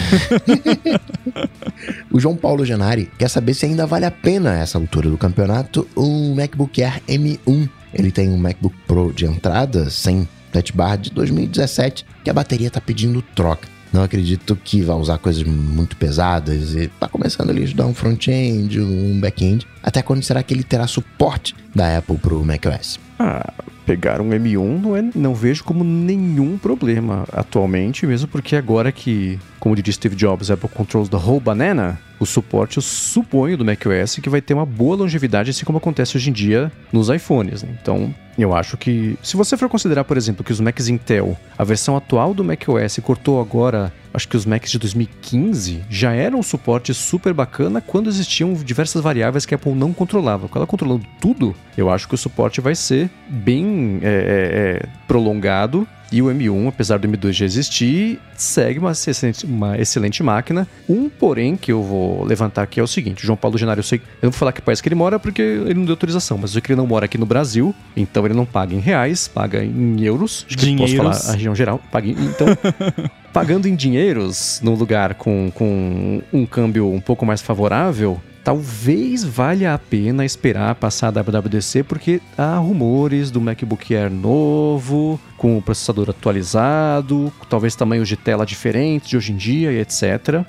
*laughs* o João Paulo Genari quer saber se ainda vale a pena, essa altura do campeonato, um MacBook Air M1. Ele tem um MacBook Pro de entrada, sem touch bar, de 2017, que a bateria tá pedindo troca. Não acredito que vá usar coisas muito pesadas e tá começando ali a estudar um front-end, um back-end. Até quando será que ele terá suporte da Apple pro macOS? Ah, pegar um M1 não, é, não vejo como nenhum problema atualmente, mesmo porque agora que, como diria Steve Jobs, Apple controls the whole banana, o suporte, eu suponho, do macOS que vai ter uma boa longevidade, assim como acontece hoje em dia nos iPhones. Né? Então, eu acho que, se você for considerar, por exemplo, que os Macs Intel, a versão atual do macOS cortou agora, acho que os Macs de 2015 já eram um suporte super bacana quando existiam diversas variáveis que a Apple não controlava. Com ela controlando tudo, eu acho que o suporte vai ser bem é, é, é prolongado e o M1, apesar do M2 já existir, segue uma excelente, uma excelente máquina. Um porém que eu vou levantar aqui é o seguinte: o João Paulo Genário, eu sei, eu não vou falar que país que ele mora porque ele não deu autorização, mas eu sei que ele não mora aqui no Brasil, então ele não paga em reais, paga em euros. Acho que Dinheiros. posso falar a região geral. Paga em, então, *laughs* pagando em dinheiros num lugar com, com um câmbio um pouco mais favorável, talvez valha a pena esperar passar a WWDC, porque há rumores do MacBook Air novo, com o processador atualizado, talvez tamanhos de tela diferentes de hoje em dia e etc.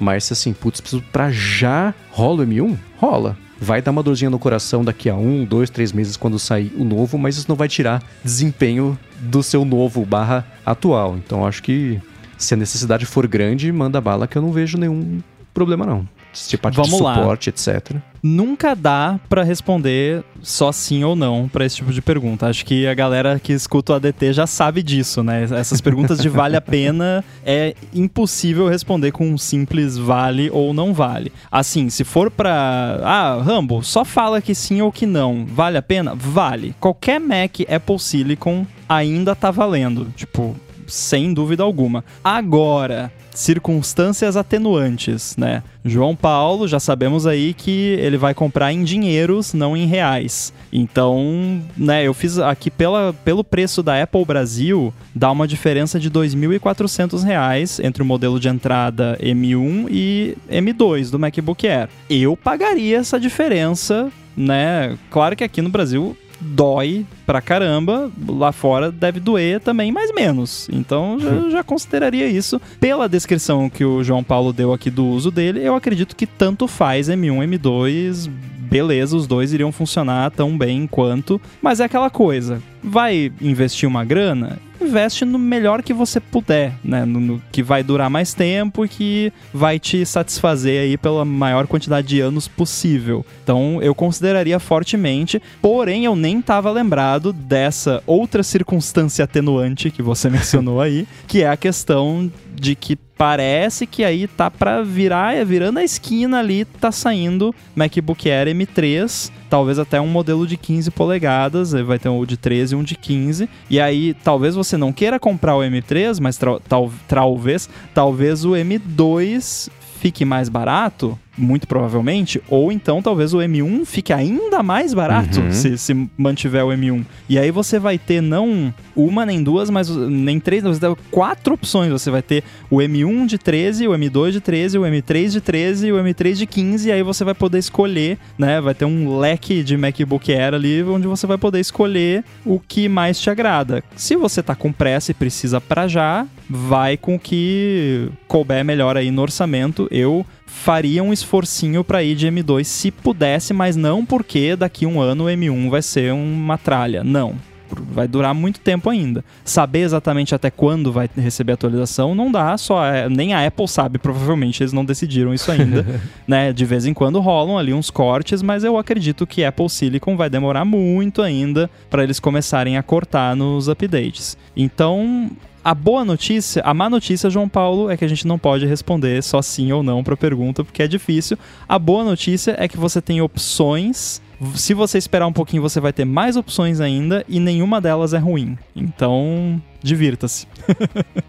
Mas assim, putz, preciso pra já rola o M1? Rola. Vai dar uma dorzinha no coração daqui a um, dois, três meses quando sair o novo, mas isso não vai tirar desempenho do seu novo barra atual. Então acho que se a necessidade for grande, manda bala que eu não vejo nenhum problema não. Se parte Vamos de lá. suporte, etc. Nunca dá pra responder só sim ou não pra esse tipo de pergunta. Acho que a galera que escuta o ADT já sabe disso, né? Essas perguntas de vale a *laughs* pena é impossível responder com um simples vale ou não vale. Assim, se for pra. Ah, Rambo, só fala que sim ou que não. Vale a pena? Vale. Qualquer Mac Apple Silicon ainda tá valendo. Tipo, sem dúvida alguma. Agora, circunstâncias atenuantes, né? João Paulo, já sabemos aí que ele vai comprar em dinheiros, não em reais. Então, né, eu fiz aqui pela, pelo preço da Apple Brasil, dá uma diferença de 2.400 reais entre o modelo de entrada M1 e M2 do MacBook Air. Eu pagaria essa diferença, né? Claro que aqui no Brasil dói pra caramba, lá fora deve doer também, mais menos. Então já, já, consideraria isso. Pela descrição que o João Paulo deu aqui do uso dele, eu acredito que tanto faz M1, M2, beleza, os dois iriam funcionar tão bem quanto. Mas é aquela coisa, vai investir uma grana? Investe no melhor que você puder, né? No, no, que vai durar mais tempo e que vai te satisfazer aí pela maior quantidade de anos possível. Então eu consideraria fortemente, porém eu nem estava lembrado dessa outra circunstância atenuante que você mencionou aí, *laughs* que é a questão de que parece que aí tá para virar, é virando a esquina ali, tá saindo MacBook Air M3, talvez até um modelo de 15 polegadas, vai ter um de 13 e um de 15. E aí talvez você não queira comprar o M3, mas tal, talvez, talvez o M2 fique mais barato, muito provavelmente, ou então talvez o M1 fique ainda mais barato uhum. se, se mantiver o M1. E aí você vai ter não uma nem duas, mas nem três, você vai ter quatro opções. Você vai ter o M1 de 13, o M2 de 13, o M3 de 13 e o M3 de 15, e aí você vai poder escolher, né? Vai ter um leque de MacBook Air ali onde você vai poder escolher o que mais te agrada. Se você tá com pressa e precisa para já, vai com o que couber melhor aí no orçamento. Eu faria um esforcinho para ir de M2 se pudesse, mas não porque daqui um ano o M1 vai ser uma tralha. Não. Vai durar muito tempo ainda. Saber exatamente até quando vai receber atualização não dá, só é, nem a Apple sabe, provavelmente eles não decidiram isso ainda. *laughs* né? De vez em quando rolam ali uns cortes, mas eu acredito que Apple Silicon vai demorar muito ainda para eles começarem a cortar nos updates. Então, a boa notícia, a má notícia, João Paulo, é que a gente não pode responder só sim ou não para a pergunta, porque é difícil. A boa notícia é que você tem opções. Se você esperar um pouquinho, você vai ter mais opções ainda e nenhuma delas é ruim. Então, divirta-se.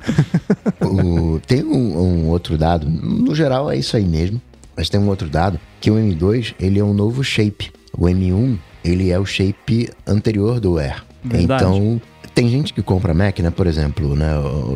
*laughs* tem um, um outro dado, no geral é isso aí mesmo, mas tem um outro dado que o M2 ele é um novo shape. O M1 ele é o shape anterior do Air. Verdade. Então tem gente que compra Mac, né? Por exemplo, né?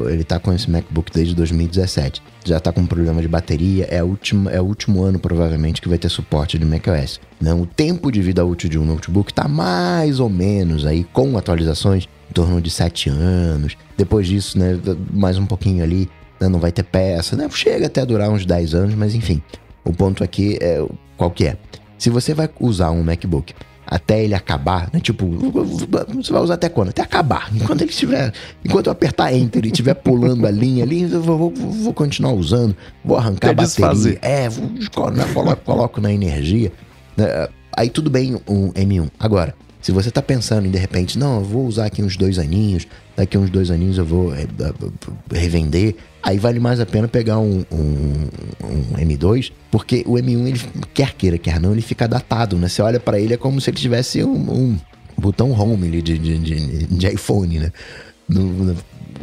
Ele tá com esse MacBook desde 2017. Já tá com problema de bateria. É, a última, é o último ano, provavelmente, que vai ter suporte de macOS. Né? o tempo de vida útil de um notebook tá mais ou menos aí, com atualizações, em torno de 7 anos. Depois disso, né? Mais um pouquinho ali, né? não vai ter peça, né? Chega até a durar uns 10 anos, mas enfim. O ponto aqui é qual que é. Se você vai usar um MacBook até ele acabar, né? Tipo, você vai usar até quando? Até acabar. Enquanto ele estiver. Enquanto eu apertar Enter e estiver pulando a linha ali, eu vou, vou, vou continuar usando, vou arrancar a bateria. Desfazer. É, vou, coloco, coloco na energia. Né? Aí tudo bem um M1. Agora, se você está pensando em de repente, não, eu vou usar aqui uns dois aninhos, daqui uns dois aninhos eu vou é, revender, aí vale mais a pena pegar um, um, um, M2, porque o M1, ele, quer queira, quer não, ele fica datado, né? Você olha para ele, é como se ele tivesse um, um botão home de, de, de, de iPhone, né? No, no,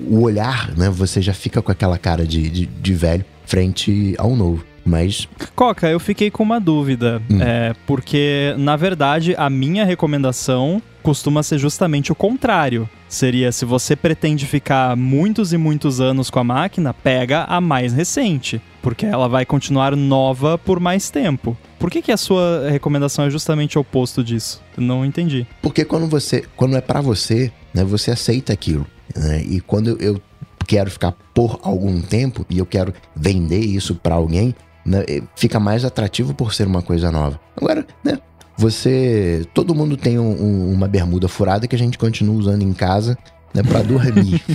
o olhar, né? Você já fica com aquela cara de, de, de velho frente ao novo. Mas. Coca, eu fiquei com uma dúvida. Hum. É, porque, na verdade, a minha recomendação costuma ser justamente o contrário. Seria se você pretende ficar muitos e muitos anos com a máquina, pega a mais recente, porque ela vai continuar nova por mais tempo. Por que, que a sua recomendação é justamente o oposto disso? Eu não entendi. Porque quando você, quando é para você, né, você aceita aquilo. Né? E quando eu quero ficar por algum tempo e eu quero vender isso para alguém, né, fica mais atrativo por ser uma coisa nova. Agora, né, você, todo mundo tem um, um, uma bermuda furada que a gente continua usando em casa né, para dormir. *laughs*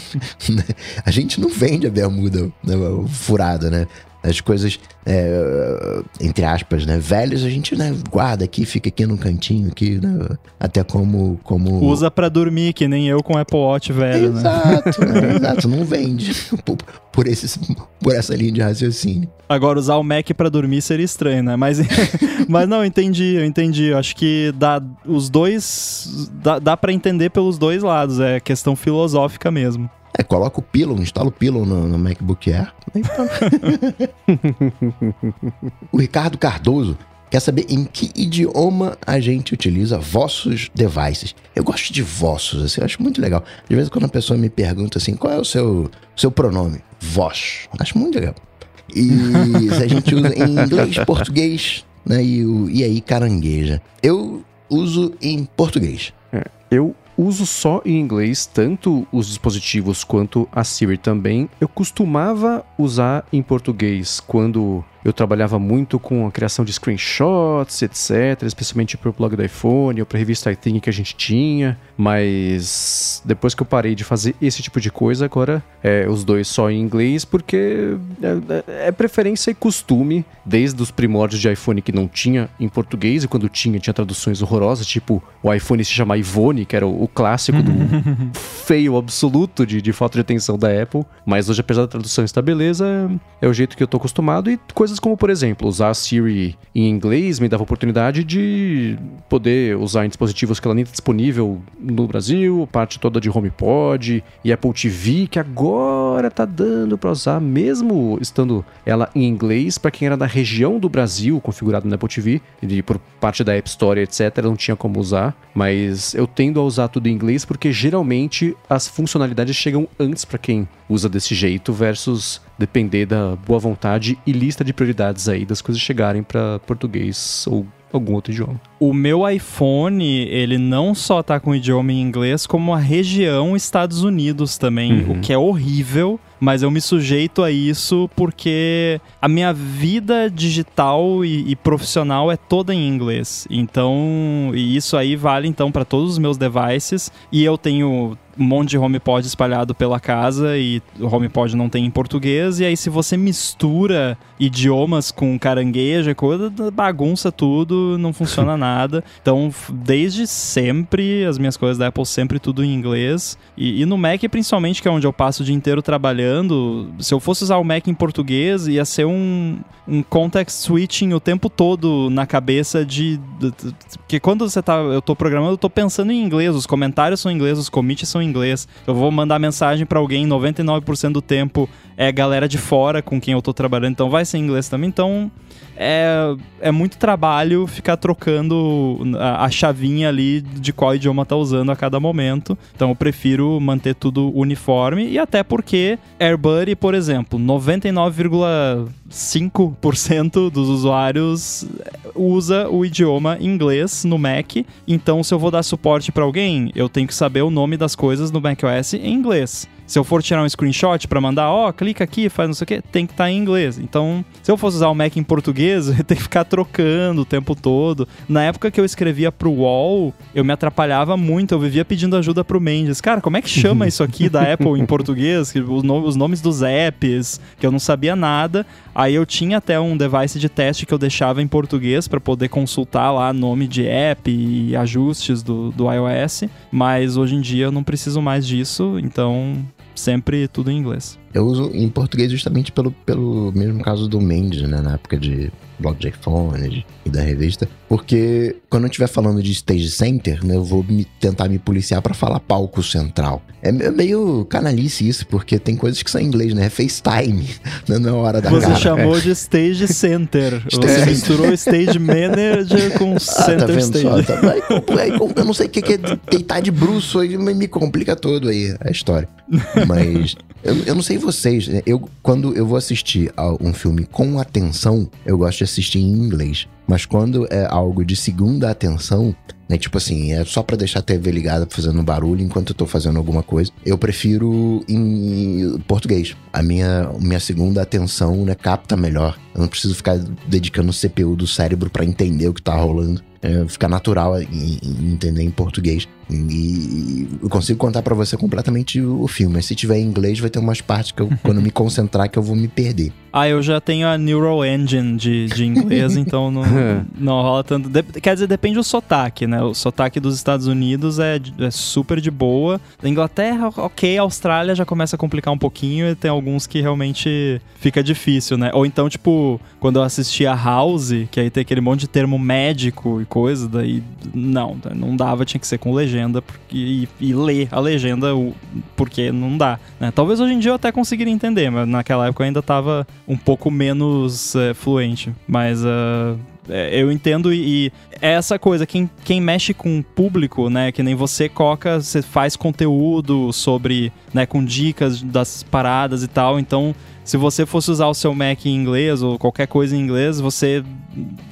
Né? a gente não vende a bermuda né, furada, né? As coisas, é, entre aspas, né, velhas, a gente né, guarda aqui, fica aqui no cantinho, aqui, né, até como, como... Usa para dormir, que nem eu com Apple Watch velho, exato, né? *laughs* né? Exato, não vende *laughs* por, por, esse, por essa linha de raciocínio. Agora, usar o Mac para dormir seria estranho, né? Mas, *laughs* mas não, entendi, eu entendi. Eu acho que dá os dois. Dá, dá para entender pelos dois lados. É questão filosófica mesmo. É, coloca o Pillow, instala o Pillow no, no MacBook Air. *laughs* o Ricardo Cardoso quer saber em que idioma a gente utiliza vossos devices. Eu gosto de vossos, assim, eu acho muito legal. De vez em quando a pessoa me pergunta assim, qual é o seu, seu pronome? Vós. Acho muito legal. E a gente usa em inglês, *laughs* português, né? E, o, e aí carangueja. Eu uso em português. É, eu uso só em inglês, tanto os dispositivos quanto a Siri também. Eu costumava usar em português quando eu trabalhava muito com a criação de screenshots, etc., especialmente para o blog do iPhone ou para a revista iThing que a gente tinha. Mas depois que eu parei de fazer esse tipo de coisa, agora é os dois só em inglês, porque é, é, é preferência e costume, desde os primórdios de iPhone que não tinha em português, e quando tinha, tinha traduções horrorosas, tipo o iPhone se chamar Ivone, que era o, o clássico do *laughs* feio absoluto de, de falta de atenção da Apple. Mas hoje, apesar da tradução estar beleza, é o jeito que eu tô acostumado e coisas coisas como, por exemplo, usar a Siri em inglês me dava a oportunidade de poder usar em dispositivos que ela nem está disponível no Brasil, parte toda de HomePod e Apple TV, que agora tá dando para usar, mesmo estando ela em inglês, para quem era da região do Brasil, configurado no Apple TV, e por parte da App Store, etc., não tinha como usar, mas eu tendo a usar tudo em inglês porque geralmente as funcionalidades chegam antes para quem usa desse jeito versus depender da boa vontade e lista de prioridades aí das coisas chegarem para português ou algum outro idioma. O meu iPhone, ele não só tá com o idioma em inglês, como a região Estados Unidos também, uhum. o que é horrível, mas eu me sujeito a isso porque a minha vida digital e, e profissional é toda em inglês. Então, e isso aí vale então para todos os meus devices e eu tenho um monte de HomePod espalhado pela casa e o HomePod não tem em português. E aí, se você mistura idiomas com caranguejo e coisa, bagunça tudo, não funciona *laughs* nada. Então, desde sempre, as minhas coisas da Apple sempre tudo em inglês. E, e, no Mac, principalmente, que é onde eu passo o dia inteiro trabalhando, se eu fosse usar o Mac em português, ia ser um, um context switching o tempo todo na cabeça de. Porque quando você tá. Eu tô programando, eu tô pensando em inglês, os comentários são em inglês, os commits são inglês. Eu vou mandar mensagem para alguém 99% do tempo é galera de fora com quem eu tô trabalhando, então vai ser em inglês também. Então é, é muito trabalho ficar trocando a, a, chavinha ali de qual idioma tá usando a cada momento. Então eu prefiro manter tudo uniforme e até porque AirBuddy, por exemplo, 99,5% dos usuários usa o idioma inglês no Mac. Então se eu vou dar suporte para alguém, eu tenho que saber o nome das coisas no macOS em inglês. Se eu for tirar um screenshot para mandar, ó, oh, clica aqui, faz não sei o que, tem que estar tá em inglês. Então, se eu fosse usar o Mac em português, *laughs* eu tenho que ficar trocando o tempo todo. Na época que eu escrevia pro UOL, eu me atrapalhava muito, eu vivia pedindo ajuda pro Mendes. Cara, como é que chama isso aqui da *laughs* Apple em português? Os nomes dos apps, que eu não sabia nada. Aí eu tinha até um device de teste que eu deixava em português para poder consultar lá nome de app e ajustes do, do iOS, mas hoje em dia eu não preciso mais disso, então sempre tudo em inglês. Eu uso em português justamente pelo, pelo mesmo caso do Mendes, né? Na época de blog de iPhone e da revista. Porque quando eu estiver falando de stage center, né? Eu vou me, tentar me policiar para falar palco central. É meio canalice isso, porque tem coisas que são em inglês, né? É FaceTime, *laughs* né? não é hora da Você cara. chamou de stage center. *laughs* Você misturou stage manager com ah, center tá vendo stage. Só, tá, aí, aí, eu não sei o que, é deitar de bruxo, aí me complica todo aí a história. Mas eu, eu não sei vocês, né? eu quando eu vou assistir a um filme com atenção, eu gosto de assistir em inglês. Mas quando é algo de segunda atenção, né, tipo assim, é só para deixar a TV ligada fazendo barulho enquanto eu tô fazendo alguma coisa, eu prefiro em português. A minha, minha segunda atenção, né, capta melhor. Eu não preciso ficar dedicando o CPU do cérebro para entender o que tá rolando. É, fica natural em, entender em português. E eu consigo contar para você completamente o filme. Mas se tiver em inglês, vai ter umas partes que eu, *laughs* quando me concentrar, que eu vou me perder. Ah, eu já tenho a Neural Engine de, de inglês, *laughs* então não, não rola tanto. De, quer dizer, depende do sotaque, né? O sotaque dos Estados Unidos é, é super de boa. Da Inglaterra, ok. A Austrália já começa a complicar um pouquinho e tem alguns que realmente fica difícil, né? Ou então, tipo, quando eu assisti a House, que aí tem aquele monte de termo médico e coisa, daí não, não dava, tinha que ser com legenda porque, e, e ler a legenda porque não dá, né? Talvez hoje em dia eu até conseguiria entender, mas naquela época eu ainda tava um pouco menos é, fluente. Mas uh, eu entendo e, e é essa coisa, quem, quem mexe com o público, né? Que nem você, Coca, você faz conteúdo sobre, né, com dicas das paradas e tal, então se você fosse usar o seu Mac em inglês ou qualquer coisa em inglês, você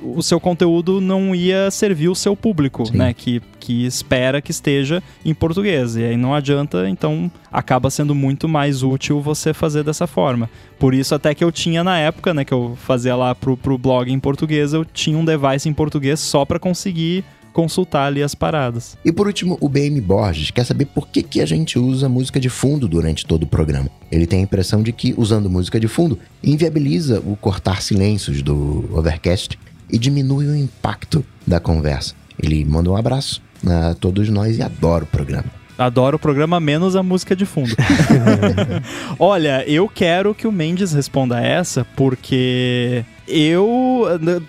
o seu conteúdo não ia servir o seu público, Sim. né, que, que espera que esteja em português. E aí não adianta, então acaba sendo muito mais útil você fazer dessa forma. Por isso até que eu tinha na época, né, que eu fazia lá pro, pro blog em português, eu tinha um device em português só para conseguir consultar ali as paradas. E por último, o BM Borges quer saber por que, que a gente usa música de fundo durante todo o programa. Ele tem a impressão de que, usando música de fundo, inviabiliza o cortar silêncios do Overcast e diminui o impacto da conversa. Ele manda um abraço a todos nós e adora o programa. Adoro o programa, menos a música de fundo. *laughs* Olha, eu quero que o Mendes responda essa, porque eu,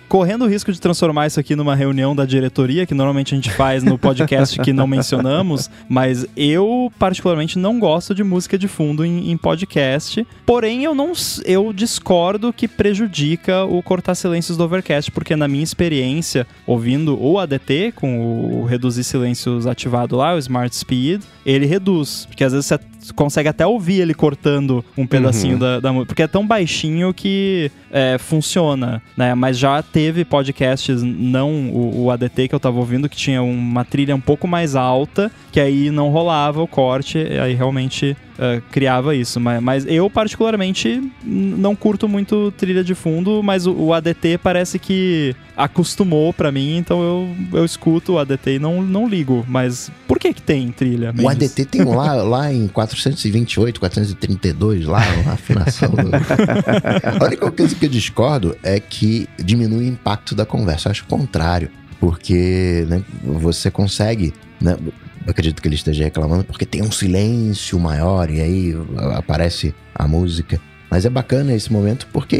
correndo o risco de transformar isso aqui numa reunião da diretoria, que normalmente a gente faz no podcast que não mencionamos, mas eu, particularmente, não gosto de música de fundo em, em, podcast. Porém, eu não eu discordo que prejudica o cortar silêncios do Overcast, porque na minha experiência, ouvindo o ADT, com o reduzir silêncios ativado lá, o Smart Speed, ele reduz. Porque às vezes você consegue até ouvir ele cortando um pedacinho uhum. da, da música, porque é tão baixinho que é, funciona, né? Mas já teve podcasts, não o, o, ADT que eu tava ouvindo, que tinha uma trilha um pouco mais alta, que aí não rolava o corte, aí realmente uh, criava isso. Mas, mas, eu, particularmente, não curto muito trilha de fundo, mas o, o ADT parece que acostumou para mim, então eu, eu escuto o ADT e não, não ligo. Mas que que tem trilha? Mendes? O ADT tem lá, lá em 428, 432, lá, a afinação. Do... *laughs* a única coisa que eu discordo é que diminui o impacto da conversa. Eu acho o contrário. Porque né, você consegue né, eu acredito que ele esteja reclamando porque tem um silêncio maior e aí aparece a música. Mas é bacana esse momento porque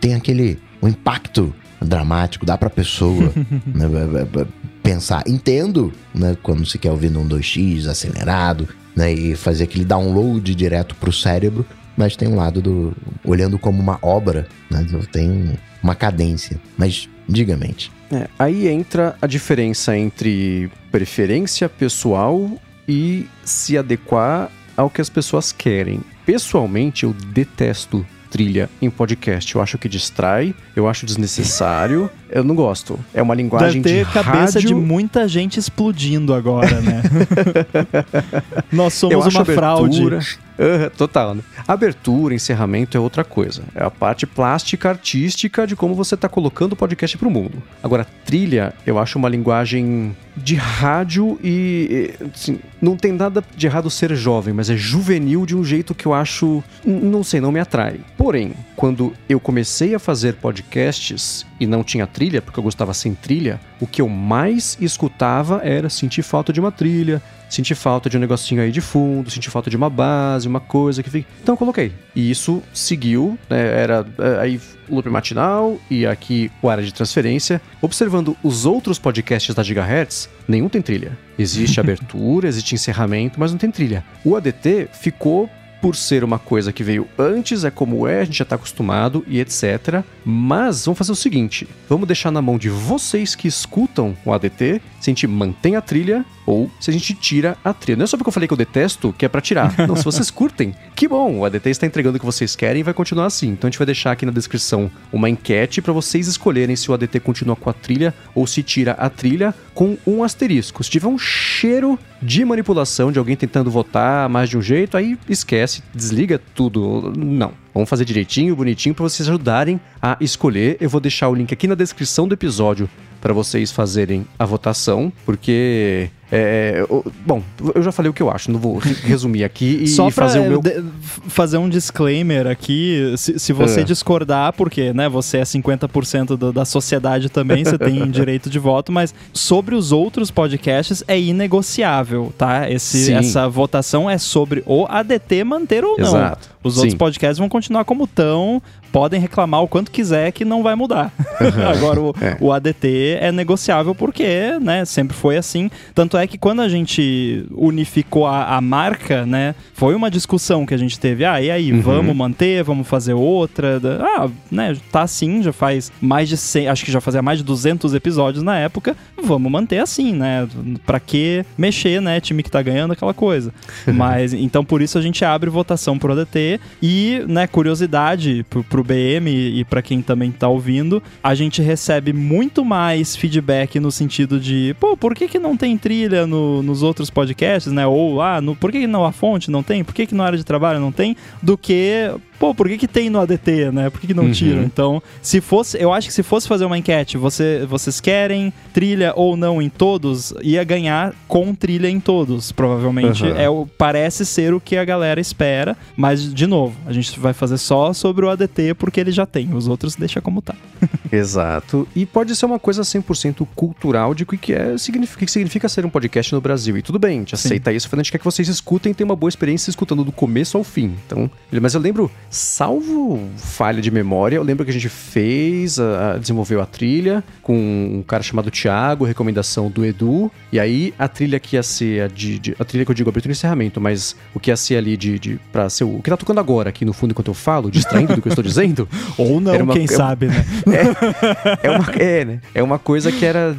tem aquele um impacto dramático, dá pra pessoa *laughs* né, pensar. Entendo, né, quando se quer ouvir num 2x acelerado, né, e fazer aquele download direto pro cérebro, mas tem um lado do olhando como uma obra, né, tem uma cadência. Mas diga, mente. É, aí entra a diferença entre preferência pessoal e se adequar ao que as pessoas querem. Pessoalmente, eu detesto trilha em podcast. Eu acho que distrai, eu acho desnecessário, *laughs* eu não gosto. É uma linguagem Deve ter de cabeça rádio... de muita gente explodindo agora, né? *laughs* Nós somos uma abertura... fraude. Total, né? Abertura, encerramento é outra coisa. É a parte plástica, artística de como você está colocando o podcast para o mundo. Agora, trilha, eu acho uma linguagem de rádio e. Assim, não tem nada de errado ser jovem, mas é juvenil de um jeito que eu acho. Não sei, não me atrai. Porém, quando eu comecei a fazer podcasts e não tinha trilha, porque eu gostava sem trilha, o que eu mais escutava era sentir falta de uma trilha, senti falta de um negocinho aí de fundo, senti falta de uma base, uma coisa que fica. Então eu coloquei. E isso seguiu, né, era é, aí loop matinal e aqui o área de transferência. Observando os outros podcasts da Gigahertz, nenhum tem trilha. Existe *laughs* abertura, existe encerramento, mas não tem trilha. O ADT ficou por ser uma coisa que veio antes, é como é, a gente já está acostumado e etc. Mas vamos fazer o seguinte: vamos deixar na mão de vocês que escutam o ADT, se a gente mantém a trilha ou se a gente tira a trilha. Não é só porque eu falei que eu detesto que é para tirar. *laughs* Não, se vocês curtem, que bom, o ADT está entregando o que vocês querem e vai continuar assim. Então a gente vai deixar aqui na descrição uma enquete para vocês escolherem se o ADT continua com a trilha ou se tira a trilha com um asterisco. Se tiver um cheiro de manipulação de alguém tentando votar mais de um jeito, aí esquece, desliga tudo. Não. Vamos fazer direitinho, bonitinho para vocês ajudarem a escolher. Eu vou deixar o link aqui na descrição do episódio para vocês fazerem a votação, porque é, bom, eu já falei o que eu acho, não vou resumir aqui e Só fazer o meu. fazer um disclaimer aqui, se, se você é. discordar, porque né, você é 50% do, da sociedade também, você tem *laughs* direito de voto, mas sobre os outros podcasts é inegociável, tá? Esse, essa votação é sobre o ADT manter ou não. Exato. Os Sim. outros podcasts vão continuar como estão, podem reclamar o quanto quiser que não vai mudar. *laughs* Agora, o, é. o, ADT é negociável porque, né, sempre foi assim. Tanto é que quando a gente unificou a, a marca, né, foi uma discussão que a gente teve. Ah, e aí, uhum. vamos manter, vamos fazer outra? Ah, né, tá assim, já faz mais de 100, acho que já fazia mais de 200 episódios na época, vamos manter assim, né? Pra que mexer, né, time que tá ganhando, aquela coisa. *laughs* Mas, então por isso a gente abre votação pro ADT e, né, curiosidade pro, pro pro BM e, para quem também tá ouvindo, a gente recebe muito mais feedback no sentido de, pô, por que, que não tem trilha no, nos outros podcasts, né? Ou, ah, no, por que, que não a fonte não tem? Por que, que na área de trabalho não tem? Do que pô, por que, que tem no ADT, né? Por que, que não uhum. tiram? Então, se fosse, eu acho que se fosse fazer uma enquete, você, vocês querem trilha ou não em todos, ia ganhar com trilha em todos, provavelmente. Uhum. É o, parece ser o que a galera espera, mas, de novo, a gente vai fazer só sobre o ADT porque ele já tem, os outros deixa como tá. *laughs* Exato. E pode ser uma coisa 100% cultural de o que, é, significa, que significa ser um podcast no Brasil. E tudo bem, a gente Sim. aceita isso, a gente quer que vocês escutem e tenham uma boa experiência escutando do começo ao fim. Então, mas eu lembro salvo falha de memória, eu lembro que a gente fez, a, a, desenvolveu a trilha com um cara chamado Thiago, recomendação do Edu, e aí a trilha que ia ser a de, de a trilha que eu digo abertura e encerramento, mas o que ia ser ali de, de pra ser o, o que tá tocando agora aqui no fundo enquanto eu falo, distraindo do que eu estou dizendo. *laughs* Ou não, uma, quem é, sabe, né? *laughs* É, é, uma, é, né? é uma coisa que era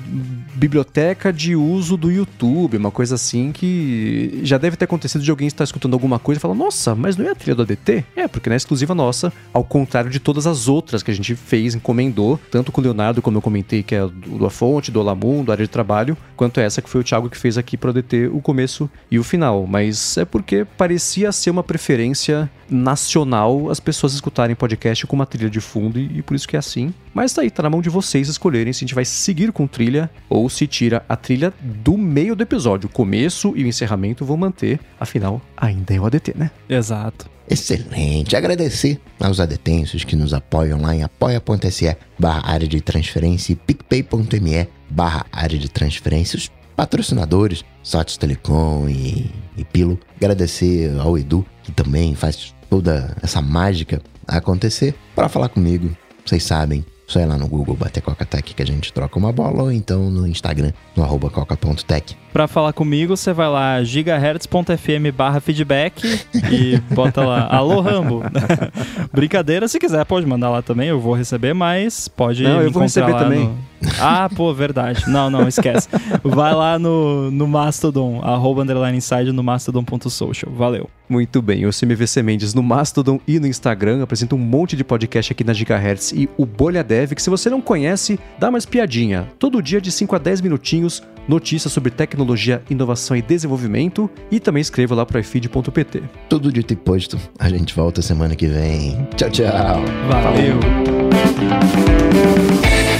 biblioteca de uso do YouTube, uma coisa assim que já deve ter acontecido de alguém estar escutando alguma coisa e falar, nossa, mas não é a trilha do ADT? É, porque não é exclusiva nossa, ao contrário de todas as outras que a gente fez, encomendou, tanto com o Leonardo, como eu comentei, que é do A Fonte, do Olamundo, do área de trabalho, quanto essa que foi o Thiago que fez aqui para o ADT o começo e o final. Mas é porque parecia ser uma preferência nacional as pessoas escutarem podcast com uma trilha de fundo e, e por isso que é assim. Mas tá aí, tá na mão de vocês escolherem se a gente vai seguir com trilha ou se tira a trilha do meio do episódio. O começo e o encerramento vão manter, afinal, ainda é o ADT, né? Exato. Excelente. Agradecer aos adetensos que nos apoiam lá em apoia.se barra área de transferência e picpay.me barra área de transferência. Os patrocinadores, Sotes Telecom e, e Pilo. Agradecer ao Edu, que também faz toda essa mágica acontecer. Para falar comigo, vocês sabem, só ir lá no Google, bater Coca-Tech que a gente troca uma bola, ou então no Instagram, no arroba coca.tech. Pra falar comigo, você vai lá gigahertz.fm barra feedback e bota lá, *laughs* alô Rambo. *laughs* Brincadeira, se quiser pode mandar lá também, eu vou receber, mas pode Não, eu vou receber também. No... Ah, pô, verdade. Não, não, esquece. *laughs* Vai lá no, no Mastodon, arroba underline inside no mastodon.social. Valeu. Muito bem, eu sou MVC Mendes no Mastodon e no Instagram, apresento um monte de podcast aqui na Gigahertz e o Bolha Dev, que se você não conhece, dá uma espiadinha. Todo dia de 5 a 10 minutinhos, notícias sobre tecnologia, inovação e desenvolvimento e também escreva lá para ifeed.pt. Tudo dito e posto, a gente volta semana que vem. Tchau, tchau. Valeu. Falou.